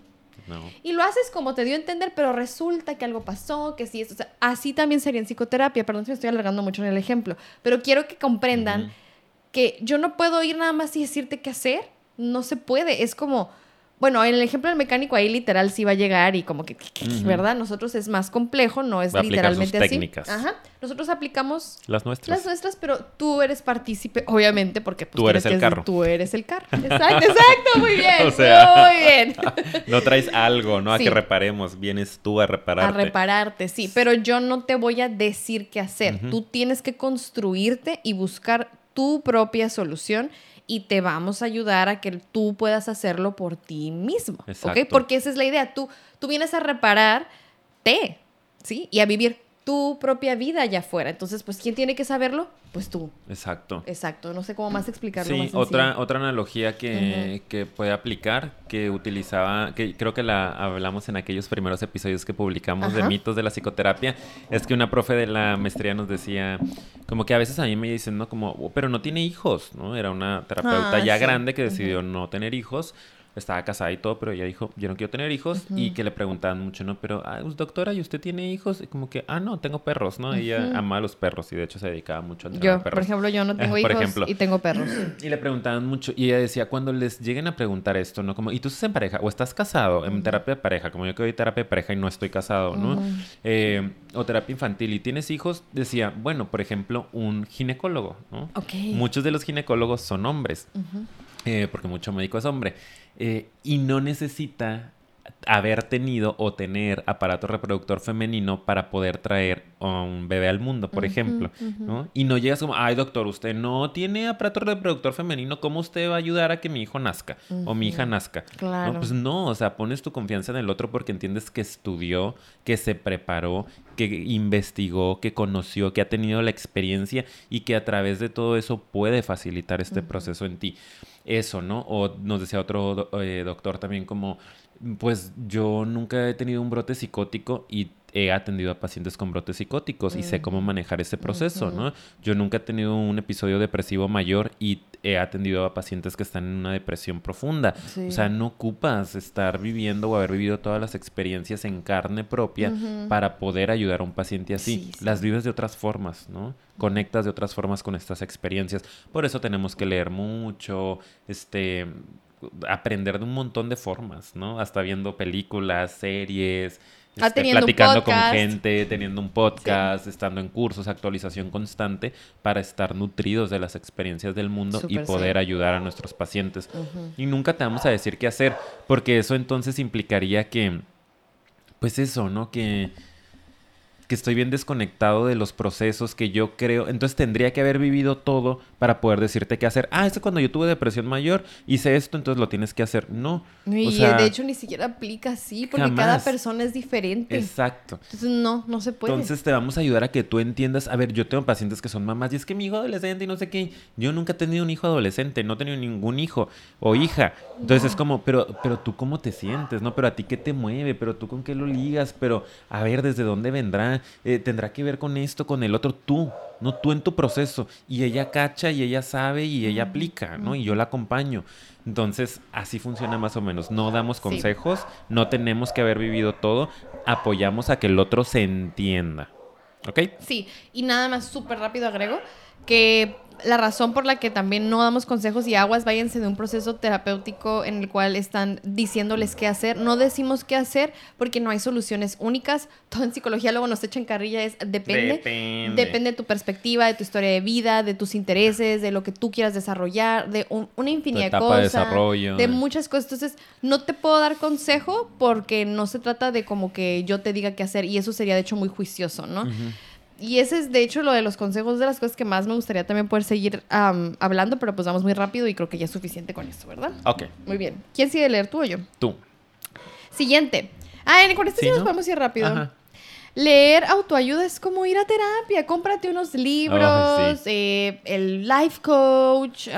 No. y lo haces como te dio a entender, pero resulta que algo pasó, que sí, esto, o sea, así también sería en psicoterapia. Perdón si me estoy alargando mucho en el ejemplo, pero quiero que comprendan que yo no puedo ir nada más y decirte qué hacer. No se puede. Es como, bueno, en el ejemplo del mecánico ahí literal sí va a llegar y como que. ¿verdad? Nosotros es más complejo, no es Va a aplicar sus literalmente así. técnicas. Ajá. Nosotros aplicamos Las nuestras. las nuestras, pero tú eres partícipe, obviamente, porque pues, Tú eres el carro. Tú eres el carro. <laughs> Exacto, exacto, muy bien. O sea, muy bien. <laughs> No traes algo, ¿no? A Sí. que reparemos. Vienes tú a repararte. A repararte, sí, pero yo no te voy a decir qué hacer. Tú tienes que construirte y buscar tu propia solución y te vamos a ayudar a que tú puedas hacerlo por ti mismo. Exacto. Porque esa es la idea. Tú, tú vienes a repararte, ¿sí? Y a vivir tu propia vida allá afuera. Entonces, pues, ¿quién tiene que saberlo? Pues tú. Exacto. Exacto. No sé cómo más explicarlo. Sí, más otra, otra analogía que, que puede aplicar, que utilizaba, que creo que la hablamos en aquellos primeros episodios que publicamos de mitos de la psicoterapia, es que una profe de la maestría nos decía, como que a veces a mí me dicen, ¿no? Como, "Oh, pero no tiene hijos, ¿no? Era una terapeuta Ah, ya sí. grande que decidió no tener hijos. Estaba casada y todo, pero ella dijo, yo no quiero tener hijos. Y que le preguntaban mucho, ¿no? Pero, ah, pues, doctora, ¿y usted tiene hijos? Y como que, ah, no, tengo perros, ¿no? Ella ama a los perros y de hecho se dedicaba mucho a entrenar Yo, perros. por ejemplo, yo no <laughs> tengo hijos ejemplo. y tengo perros. <clears throat> Y le preguntaban mucho, y ella decía, cuando les lleguen a preguntar esto, ¿no? Como, ¿y tú estás en pareja? ¿O estás casado? En terapia de pareja, como yo que doy terapia de pareja y no estoy casado, ¿no? Eh, o terapia infantil, ¿y tienes hijos? Decía, bueno, por ejemplo, un ginecólogo, ¿no? Ok. Muchos de los ginecólogos son hombres, eh, porque mucho médico es hombre, eh, y no necesita haber tenido o tener aparato reproductor femenino para poder traer a un bebé al mundo, por ejemplo, ¿no? Y no llegas como, ay doctor, usted no tiene aparato reproductor femenino, ¿cómo usted va a ayudar a que mi hijo nazca o mi hija nazca? ¿no? Claro. Pues no, o sea, pones tu confianza en el otro porque entiendes que estudió, que se preparó, que investigó, que conoció, que ha tenido la experiencia y que a través de todo eso puede facilitar este proceso en ti. Eso, ¿no? O nos decía otro eh, doctor también como, pues yo nunca he tenido un brote psicótico y he atendido a pacientes con brotes psicóticos y sé cómo manejar ese proceso, ¿no? Yo nunca he tenido un episodio depresivo mayor y he atendido a pacientes que están en una depresión profunda. Sí. O sea, no ocupas estar viviendo o haber vivido todas las experiencias en carne propia para poder ayudar a un paciente así. Sí, sí. Las vives de otras formas, ¿no? Conectas de otras formas con estas experiencias. Por eso tenemos que leer mucho, este aprender de un montón de formas, ¿no? Hasta viendo películas, series, Ah, este, platicando con gente, teniendo un podcast, estando en cursos, actualización constante para estar nutridos de las experiencias del mundo y poder sí. ayudar a nuestros pacientes. Y nunca te vamos a decir qué hacer, porque eso entonces implicaría que, pues eso, ¿no? Que, que estoy bien desconectado de los procesos que yo creo. Entonces tendría que haber vivido todo para poder decirte qué hacer. Ah, es que cuando yo tuve depresión mayor, hice esto, entonces lo tienes que hacer. No. Y o sea, de hecho ni siquiera aplica así, porque cada persona es diferente. Exacto. Entonces no, no se puede. Entonces te vamos a ayudar a que tú entiendas. A ver, yo tengo pacientes que son mamás y es que mi hijo adolescente y no sé qué. Yo nunca he tenido un hijo adolescente, no he tenido ningún hijo o hija. Entonces es como, pero, pero tú cómo te sientes, ¿no? Pero a ti qué te mueve, pero tú con qué lo ligas, pero a ver, ¿desde dónde vendrá? Eh, ¿Tendrá que ver con esto, con el otro? Tú, no tú en tu proceso. Y ella cacha y ella sabe y ella aplica, ¿no? Y yo la acompaño. Entonces, así funciona más o menos. No damos Sí. consejos, no tenemos que haber vivido todo, apoyamos a que el otro se entienda. ¿Ok? Sí, y nada más súper rápido agrego que la razón por la que también no damos consejos y aguas, váyanse de un proceso terapéutico en el cual están diciéndoles qué hacer. No decimos qué hacer porque no hay soluciones únicas. <laughs> Todo en psicología luego nos echan carrilla, es depende. Depende. Depende de tu perspectiva, de tu historia de vida, de tus intereses, de lo que tú quieras desarrollar, de un- una infinidad de etapa de cosas. desarrollo. De muchas cosas. Entonces, no te puedo dar consejo porque no se trata de como que yo te diga qué hacer y eso sería de hecho muy juicioso, ¿no? Y ese es de hecho lo de los consejos de las cosas que más me gustaría también poder seguir hablando, pero pues vamos muy rápido y creo que ya es suficiente con esto, ¿verdad? Ok, Muy bien. ¿Quién sigue leer tú o yo? tú. Siguiente. Ah, con esto sí, Sí, nos ¿no? podemos ir rápido. Ajá. Leer autoayuda es como ir a terapia. Cómprate unos libros, sí. eh, el life coach,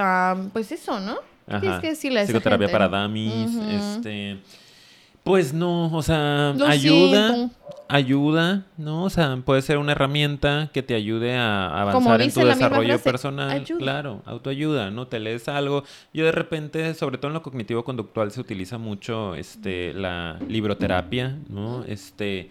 pues eso, ¿no? Ajá. Tienes que decirle a esa Psicoterapia gente. para dummies, este... Pues no, o sea, Lo ayuda, siento. ayuda, ¿no? O sea, puede ser una herramienta que te ayude a avanzar en tu desarrollo personal. ayuda. Claro, autoayuda, ¿no? Te lees algo. Yo de repente, sobre todo en lo cognitivo-conductual, se utiliza mucho este, la libroterapia, ¿no? Este...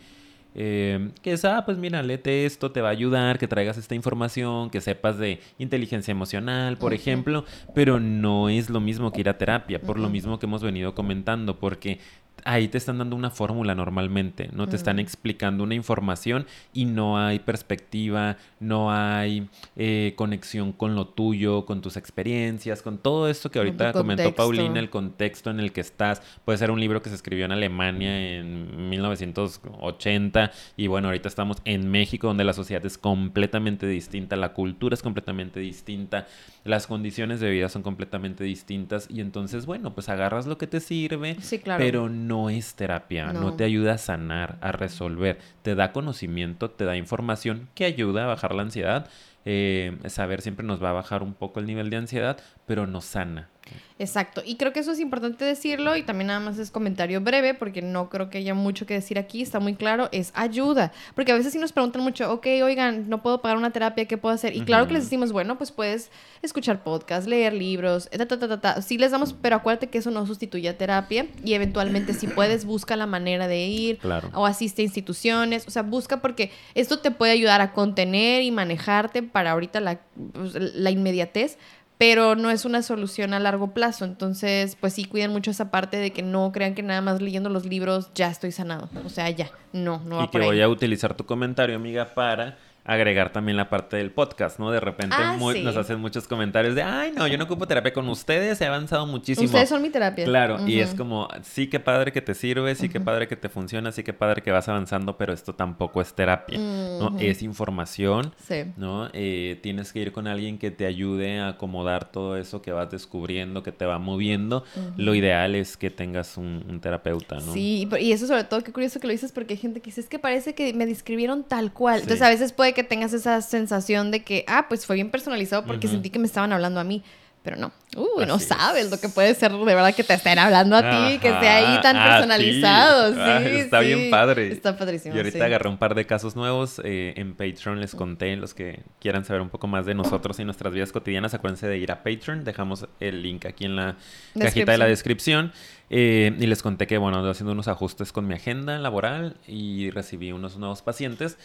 eh, que es, ah, pues mira, léete esto, te va a ayudar, que traigas esta información, que sepas de inteligencia emocional, por ejemplo, pero no es lo mismo que ir a terapia, por lo mismo que hemos venido comentando, porque ahí te están dando una fórmula normalmente, ¿no? Te están explicando una información y no hay perspectiva, no hay eh, conexión con lo tuyo, con tus experiencias, con todo esto que ahorita comentó. Paulina, el contexto en el que estás. Puede ser un libro que se escribió en Alemania en 1980 y bueno, ahorita estamos en México donde la sociedad es completamente distinta, la cultura es completamente distinta, las condiciones de vida son completamente distintas y entonces bueno, pues agarras lo que te sirve, Sí, claro. pero no no es terapia, no. No. te ayuda a sanar, a resolver, te da conocimiento, te da información que ayuda a bajar la ansiedad. Eh, saber siempre nos va a bajar un poco el nivel de ansiedad, pero no sana. Exacto, y creo que eso es importante decirlo y también nada más es comentario breve porque no creo que haya mucho que decir aquí, está muy claro, es ayuda, porque a veces sí nos preguntan mucho, ok, oigan, no puedo pagar una terapia, ¿qué puedo hacer? Y claro que les decimos, bueno, pues puedes escuchar podcasts, leer libros, ta, ta, ta, ta, ta. sí les damos, pero acuérdate que eso no sustituye a terapia y eventualmente si puedes busca la manera de ir Claro. o asiste a instituciones, o sea, busca porque esto te puede ayudar a contener y manejarte para ahorita la, pues, la inmediatez, pero no es una solución a largo plazo. Entonces, pues sí, cuiden mucho esa parte de que no crean que nada más leyendo los libros ya estoy sanado. O sea, ya, no, no va y que por ahí. voy a utilizar tu comentario, amiga, para agregar también la parte del podcast, ¿no? De repente Ah, muy- sí. nos hacen muchos comentarios de, ay, no, yo no ocupo terapia con ustedes, he avanzado muchísimo. Ustedes son mi terapia. Claro, y es como, sí que padre que te sirve, sí que padre que te funciona, sí que padre que vas avanzando, pero esto tampoco es terapia, ¿no? Es información, Sí. ¿no? Eh, tienes que ir con alguien que te ayude a acomodar todo eso que vas descubriendo, que te va moviendo. Lo ideal es que tengas un, un terapeuta, ¿no? Sí, y eso sobre todo, qué curioso que lo dices porque hay gente que dice, es que parece que me describieron tal cual. Sí. Entonces a veces puede que tengas esa sensación de que, ah, pues fue bien personalizado porque sentí que me estaban hablando a mí. Pero no, Uy, no sabes es. lo que puede ser de verdad que te estén hablando a ti, que sea ahí tan personalizado. Sí, Ah, está sí. bien padre. Está padrísimo. Y ahorita sí. agarré un par de casos nuevos. eh, en Patreon les conté, los que quieran saber un poco más de nosotros y nuestras vidas cotidianas, acuérdense de ir a Patreon. Dejamos el link aquí en la cajita de la descripción. Eh, y les conté que, bueno, ando haciendo unos ajustes con mi agenda laboral y recibí unos nuevos pacientes.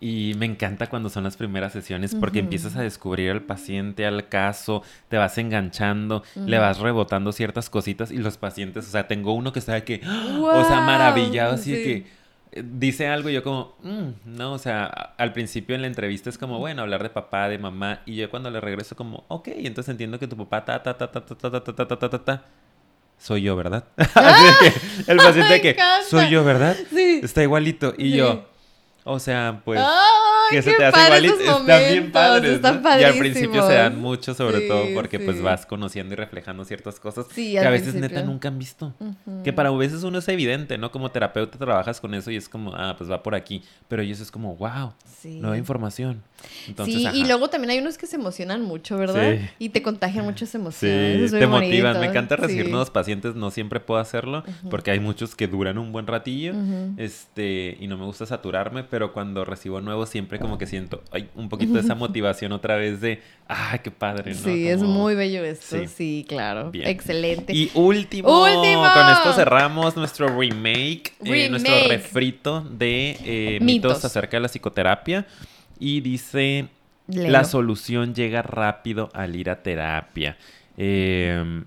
Y me encanta cuando son las primeras sesiones porque empiezas a descubrir al paciente, al caso, te vas enganchando, le vas rebotando ciertas cositas y los pacientes, o sea, tengo uno que está de que, ¡ah! o sea, maravillado, así de que eh, dice algo y yo como, "Mm", no, o sea, al principio en la entrevista es como, bueno, hablar de papá, de mamá, y yo cuando le regreso como, ok, entonces entiendo que tu papá, ta, ta, ta, ta, ta, ta, ta, ta, ta, ta, ta, soy yo, ¿verdad? Que el paciente que, soy yo, ¿verdad? Sí. Está igualito. Y Sí. yo, o sea, pues ¡Ay, que se te hace igualito. Están bien padres. Están ¿no? Y al principio se dan mucho, sobre Sí, todo porque pues sí. vas conociendo y reflejando ciertas cosas Sí, que a veces principio. neta nunca han visto. Ujú. Que para veces uno es evidente, ¿no? Como terapeuta trabajas con eso y es como, ah, pues va por aquí. Pero ellos es como, wow, Sí. nueva información. Entonces, sí, y ajá. luego también hay unos que se emocionan mucho, ¿verdad? Sí. Y te contagian muchas Sí, emociones. Eso es muy te motivan. bonito. Me encanta recibir Sí. nuevos pacientes. No siempre puedo hacerlo porque hay muchos que duran un buen ratillo. Ujú. Este, y no me gusta saturarme, pero cuando recibo nuevos siempre como que siento ay, un <laughs> poquito de esa motivación otra vez de, ah, qué padre, ¿no? Sí, es muy bello esto. Sí. Sí, claro. Bien. Excelente. Y último, ¡Último! con esto cerramos nuestro remake, eh, nuestro refrito de eh, mitos. Mitos. acerca de la psicoterapia. Y dice, la solución llega rápido al ir a terapia. Eh,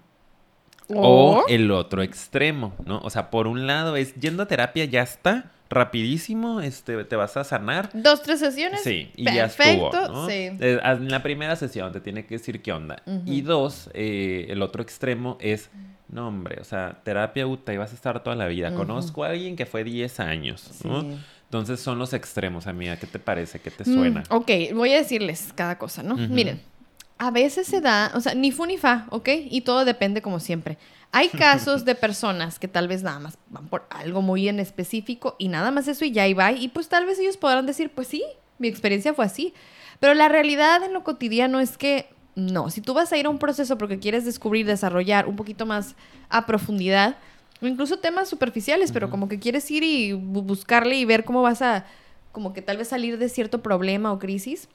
o O- el otro extremo, ¿no? O sea, por un lado es yendo a terapia ya está, rapidísimo, este, te vas a sanar. Dos, tres sesiones. Sí, y Perfecto, ya estuvo, ¿no? sí. Eh, En la primera sesión te tiene que decir qué onda. Y dos, eh, el otro extremo es, no hombre, o sea, terapia UTA y vas a estar toda la vida. Conozco a alguien que fue 10 años, ¿no? Entonces son los extremos, amiga. ¿Qué te parece? ¿Qué te Mm, suena? ok, voy a decirles cada cosa, ¿no? Ujú. Miren, a veces se da, o sea, ni fu ni fa, ¿ok? Y todo depende como siempre. Hay casos de personas que tal vez nada más van por algo muy en específico y nada más eso y ya ahí va. Y pues tal vez ellos podrán decir, pues sí, mi experiencia fue así. Pero la realidad en lo cotidiano es que no. Si tú vas a ir a un proceso porque quieres descubrir, desarrollar un poquito más a profundidad, o incluso temas superficiales, pero como que quieres ir y bu- buscarle y ver cómo vas a, como que tal vez salir de cierto problema o crisis,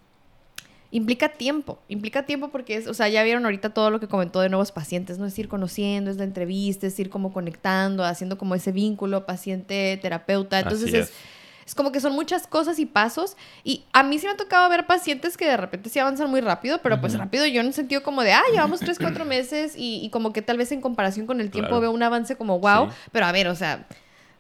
implica tiempo, implica tiempo porque es, o sea, ya vieron ahorita todo lo que comentó de nuevos pacientes, ¿no? Es ir conociendo, es la entrevista, es ir como conectando, haciendo como ese vínculo paciente-terapeuta. Entonces es, es. es como que son muchas cosas y pasos. Y a mí sí me ha tocado ver pacientes que de repente sí avanzan muy rápido, pero pues rápido yo en el sentido como de, ah, llevamos tres, cuatro meses y, y como que tal vez en comparación con el tiempo Claro. veo un avance como wow, Sí. pero a ver, o sea,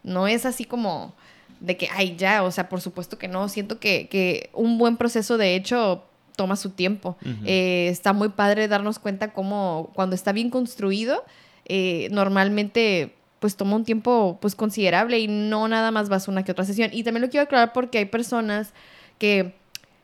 no es así como de que, ay, ya, o sea, por supuesto que no. Siento que, que un buen proceso, de hecho, toma su tiempo. Eh, está muy padre darnos cuenta cómo cuando está bien construido, eh, normalmente pues toma un tiempo pues considerable y no nada más vas una que otra sesión. Y también lo quiero aclarar porque hay personas que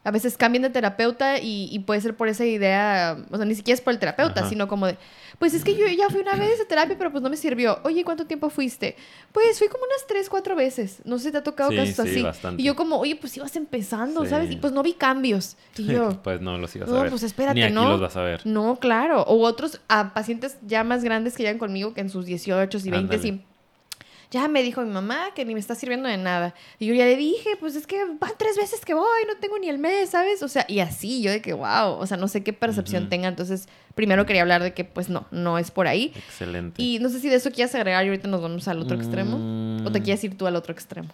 a veces cambian de terapeuta y, y puede ser por esa idea, o sea, ni siquiera es por el terapeuta, Ajá. sino como de, pues es que yo ya fui una vez a terapia, pero pues no me sirvió. Oye, ¿cuánto tiempo fuiste? Pues fui como unas tres, cuatro veces. No sé si te ha tocado Sí, casos sí, así. bastante. Y yo como, oye, pues ibas empezando, Sí. ¿sabes? Y pues no vi cambios. Y yo, <laughs> pues no los ibas a no, ver. pues espérate, Ni aquí ¿no? los vas a ver. No, claro. O otros a pacientes ya más grandes que llegan conmigo, que en sus 18 y 20 Ándale. Ya me dijo mi mamá que ni me está sirviendo de nada. Y yo ya le dije, pues es que van tres veces que voy, no tengo ni el mes, ¿sabes? O sea, y así, yo de que, wow, o sea, no sé qué percepción tenga. Entonces, primero quería hablar de que, pues no, no es por ahí. Excelente. Y no sé si de eso quieres agregar y ahorita nos vamos al otro extremo. ¿O te Mm, quieres ir tú al otro extremo?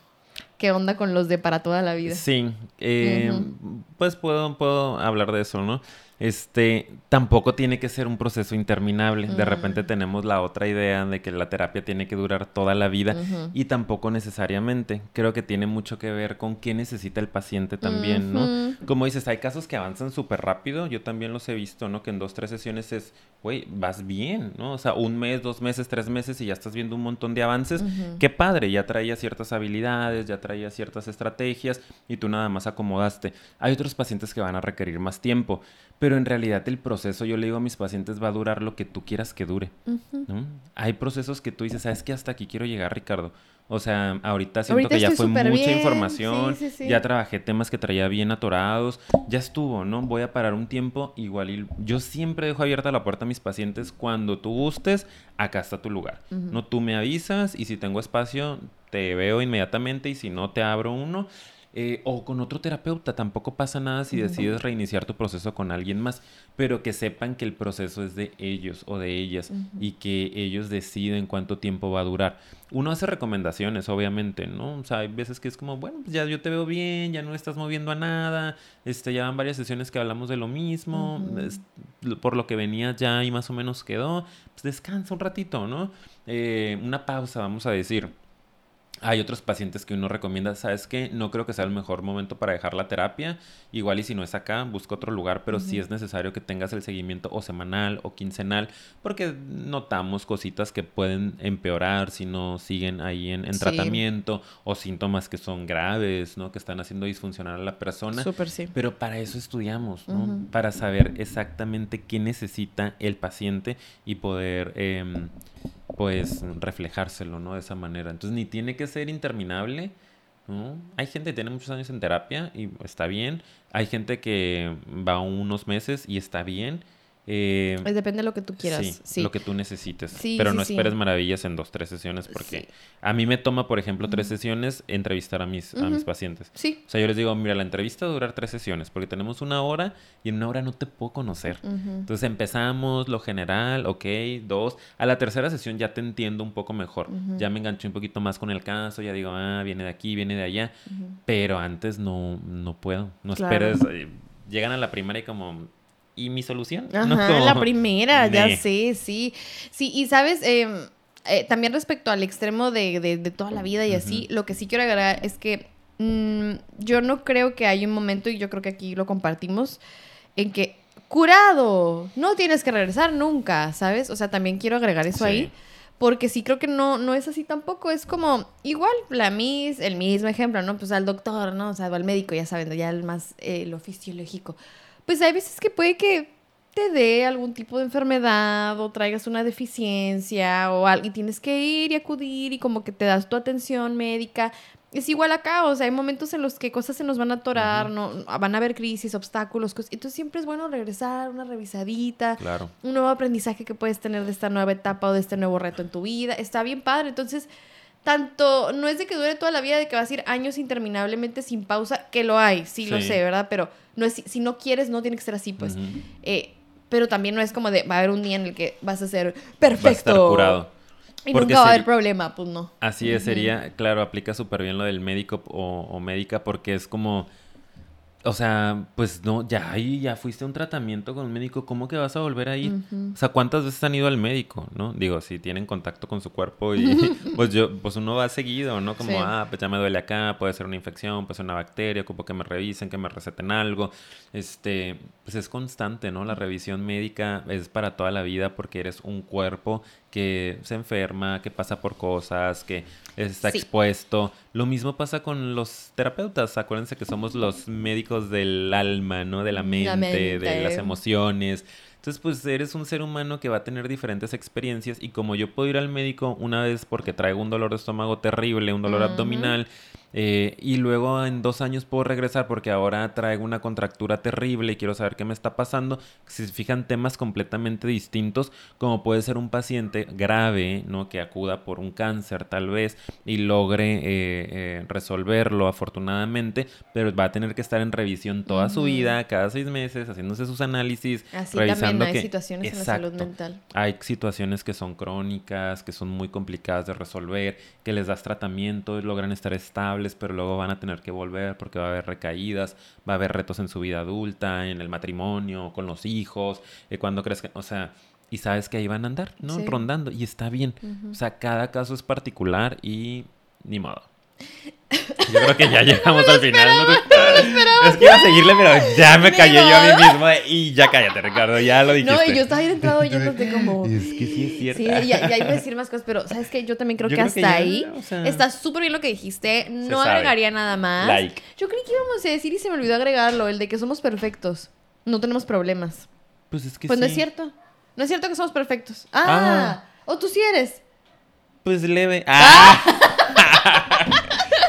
¿Qué onda con los de para toda la vida? Sí, eh, Ujú. Puedo, puedo hablar de eso, ¿no? Este, tampoco tiene que ser un proceso interminable. De Mm. repente tenemos la otra idea de que la terapia tiene que durar toda la vida y tampoco necesariamente. Creo que tiene mucho que ver con qué necesita el paciente también, ¿no? Como dices, hay casos que avanzan súper rápido. Yo también los he visto, ¿no? Que en dos, tres sesiones es, güey, vas bien, ¿no? O sea, un mes, dos meses, tres meses y ya estás viendo un montón de avances. Qué padre, ya traía ciertas habilidades, ya traía ciertas estrategias y tú nada más acomodaste. Hay otros pacientes que van a requerir más tiempo, pero en realidad el proceso, yo le digo a mis pacientes, va a durar lo que tú quieras que dure. Ujú. ¿no? Hay procesos que tú dices, ¿sabes qué? Hasta aquí quiero llegar, Ricardo. O sea, ahorita siento Ahorita que ya fue mucha bien, información, sí, sí, sí. ya trabajé temas que traía bien atorados, ya estuvo, ¿no? Voy a parar un tiempo, igual y yo siempre dejo abierta la puerta a mis pacientes cuando tú gustes, acá está tu lugar. Ujú. No tú me avisas y si tengo espacio te veo inmediatamente y si no te abro uno. Eh, o con otro terapeuta, tampoco pasa nada si decides reiniciar tu proceso con alguien más, pero que sepan que el proceso es de ellos o de ellas y que ellos deciden cuánto tiempo va a durar. Uno hace recomendaciones, obviamente, ¿no? O sea, hay veces que es como, bueno, pues ya yo te veo bien, ya no estás moviendo a nada, este, ya van varias sesiones que hablamos de lo mismo, es- por lo que venía ya y más o menos quedó, pues descansa un ratito, ¿no? Eh, una pausa, vamos a decir. Hay otros pacientes que uno recomienda, ¿sabes qué? No creo que sea el mejor momento para dejar la terapia. Igual y si no es acá, busca otro lugar, pero sí Ujú. es necesario que tengas el seguimiento o semanal o quincenal, porque notamos cositas que pueden empeorar si no siguen ahí en, en Sí. tratamiento o síntomas que son graves, ¿no? Que están haciendo disfuncionar a la persona. Súper sí. Pero para eso estudiamos, ¿no? Para saber exactamente qué necesita el paciente y poder, em, pues, reflejárselo, ¿no? De esa manera. Entonces, ni tiene que ser interminable. Hay gente que tiene muchos años en terapia y está bien. Hay gente que va unos meses y está bien. Eh, Eh, Depende de lo que tú quieras. Sí, Sí. lo que tú necesites. Sí, pero no esperes maravillas en dos, tres sesiones porque a mí me toma, por ejemplo, tres sesiones entrevistar a mis, a mis pacientes. Sí. O sea, yo les digo, mira, la entrevista va a durar tres sesiones porque tenemos una hora y en una hora no te puedo conocer. Entonces empezamos lo general, ok, dos. A la tercera sesión ya te entiendo un poco mejor. Ya me enganché un poquito más con el caso, ya digo, ah, viene de aquí, viene de allá. Pero antes no, no puedo. No Claro. esperes. eh, llegan a la primaria y como, ¿y mi solución? Ajá, ¿No? Como, la primera, ya sé, sí. Sí, y sabes, Em, eh, también respecto al extremo de, de- de toda la vida y así, lo que sí quiero agregar es que mm, yo no creo que hay un momento, y yo creo que aquí lo compartimos, en que curado, no tienes que regresar nunca, ¿sabes? O sea, también quiero agregar eso Sí. ahí. Porque sí creo que no, no es así tampoco. Es como, igual, la mis, el mismo ejemplo, ¿no? Pues al doctor, ¿no? O sea, al médico, ya saben, ya el más, eh, lo fisiológico. Pues hay veces que puede que te dé algún tipo de enfermedad o traigas una deficiencia o algo y tienes que ir y acudir y como que te das tu atención médica. Es igual acá, o sea, hay momentos en los que cosas se nos van a atorar, no, van a haber crisis, obstáculos, cosas. Entonces siempre es bueno regresar, una revisadita, Claro. un nuevo aprendizaje que puedes tener de esta nueva etapa o de este nuevo reto en tu vida. Está bien padre. Entonces, tanto, no es de que dure toda la vida, de que vas a ir años interminablemente sin pausa, que lo hay, sí, lo sé, ¿verdad? Pero no es, si no quieres, no tiene que ser así, pues. Eh, pero también no es como de, va a haber un día en el que vas a ser Va a perfecto. estar curado. Y Porque nunca va a haber problema, pues no. Así es, sería, claro, aplica súper bien lo del médico o, o médica porque es como, o sea, pues no, ya ahí ya fuiste a un tratamiento con un médico, ¿cómo que vas a volver a ir? O sea, ¿cuántas veces han ido al médico, no? Digo, si tienen contacto con su cuerpo y <laughs> pues yo, pues uno va seguido, ¿no? Como, Sí. ah, pues ya me duele acá, puede ser una infección, puede ser una bacteria, ocupo que me revisen, que me receten algo. Este, pues es constante, ¿no? La revisión médica es para toda la vida porque eres un cuerpo que se enferma, que pasa por cosas, que está Sí. expuesto. Lo mismo pasa con los terapeutas. Acuérdense que somos los médicos del alma, ¿no? De la mente, La mente. de las emociones. Entonces, pues eres un ser humano que va a tener diferentes experiencias y como yo puedo ir al médico una vez porque traigo un dolor de estómago terrible, un dolor abdominal, eh, y luego en dos años puedo regresar porque ahora traigo una contractura terrible y quiero saber qué me está pasando. Si se fijan temas completamente distintos, como puede ser un paciente grave, ¿no? Que acuda por un cáncer tal vez y logre eh, eh, resolverlo afortunadamente, pero va a tener que estar en revisión toda su vida, cada seis meses, haciéndose sus análisis, Así revisando hay que- situaciones en la salud mental. hay situaciones que son crónicas, que son muy complicadas de resolver, que les das tratamiento y logran estar estables, pero luego van a tener que volver porque va a haber recaídas, va a haber retos en su vida adulta, en el matrimonio, con los hijos, eh, cuando que, o sea, y sabes que ahí van a andar, ¿no? Sí. Rondando y está bien. O sea, cada caso es particular y ni modo. Yo creo que ya llegamos al final. ¿no? Es que iba a seguirle, pero ya me callé yo a mí mismo. Y ya cállate, Ricardo, ya lo dijiste. No, y yo estaba ahí entrado <laughs> oyéndote como... Es que sí es cierto. Sí, ya, ya iba a decir más cosas, pero ¿sabes qué? Yo también creo Yo que creo hasta que ya, ahí o sea, está súper bien lo que dijiste. No sabe. agregaría nada más. Like. Yo creí que íbamos a decir y se me olvidó agregarlo, el de que somos perfectos. No tenemos problemas. Pues es que Pues no es cierto. No es cierto que somos perfectos. Ah, o tú sí eres. Pues leve. ¡Ah! <laughs>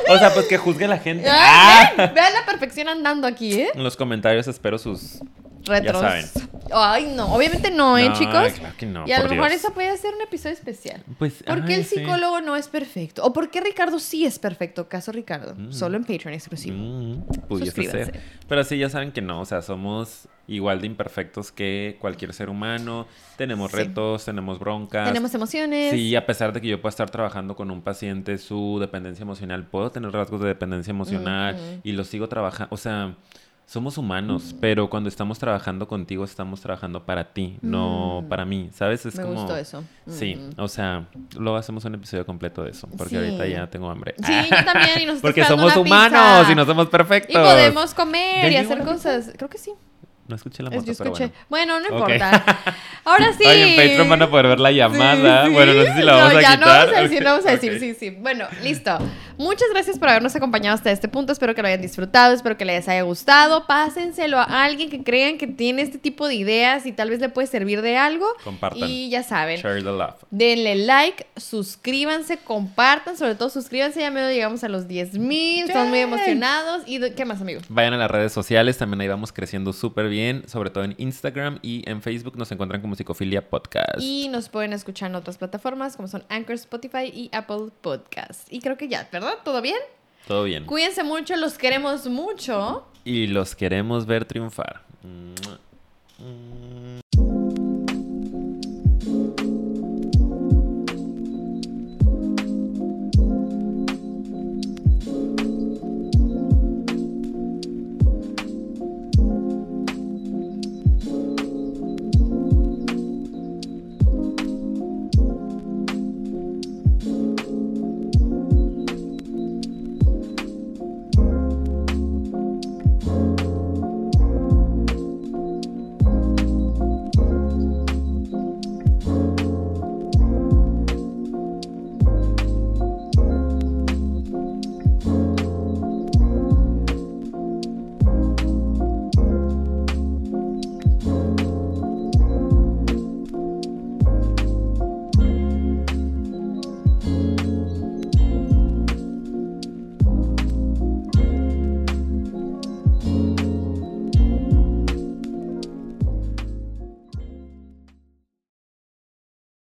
o sea, pues que juzgue la gente. Ah, ¡Ah! ven, vean la perfección andando aquí, ¿eh? En los comentarios espero sus. Retros. saben. Ay, no. Obviamente no, ¿eh, No, chicos? claro que no, y a lo mejor Dios. eso puede ser un episodio especial. Pues. ¿Por qué el sí. psicólogo no es perfecto? ¿O por qué Ricardo sí es perfecto? Caso Ricardo. Mm. Solo en Patreon exclusivo. Mm, pudiese Suscríbanse. ser. Pero sí, ya saben que no. O sea, somos igual de imperfectos que cualquier ser humano. Tenemos Sí. retos, tenemos broncas. Tenemos emociones. Sí, a pesar de que yo pueda estar trabajando con un paciente su dependencia emocional, puedo tener rasgos de dependencia emocional y lo sigo trabajando. O sea, somos humanos, pero cuando estamos trabajando contigo, estamos trabajando para ti, no Mm. para mí. ¿Sabes? Es Me como. gustó eso. Sí, Ujú. o sea, luego hacemos un episodio completo de eso, porque Sí. ahorita ya tengo hambre. Sí, yo <laughs> también. Y nos porque somos humanos pizza. y no somos perfectos. Y podemos ¿Ya comer y hacer pizza? cosas. Creo que sí. No escuché la moto, yo pero escuché. bueno. Bueno, no importa. <laughs> Ahora sí. Ay, en Patreon van a poder ver la llamada. Sí, sí. Bueno, no sé si la vamos No, a ya quitar. no vamos a decir, no vamos a decir, sí, sí. Bueno, listo. Muchas gracias por habernos acompañado hasta este punto. Espero que lo hayan disfrutado, espero que les haya gustado. Pásenselo a alguien que crean que tiene este tipo de ideas y tal vez le puede servir de algo. Compartan. Y ya saben. Share the love. Denle like, suscríbanse, compartan, sobre todo suscríbanse, ya medio llegamos a los 10 mil, estamos muy emocionados. ¿Y qué más, amigo? Vayan a las redes sociales, también ahí vamos creciendo súper bien, sobre todo en Instagram y en Facebook nos encuentran como Psicofilia Podcast. Y nos pueden escuchar en otras plataformas como son Anchor, Spotify y Apple Podcasts. Y creo que ya, ¿verdad? ¿Todo bien? Todo bien. Cuídense mucho, los queremos mucho. Y los queremos ver triunfar.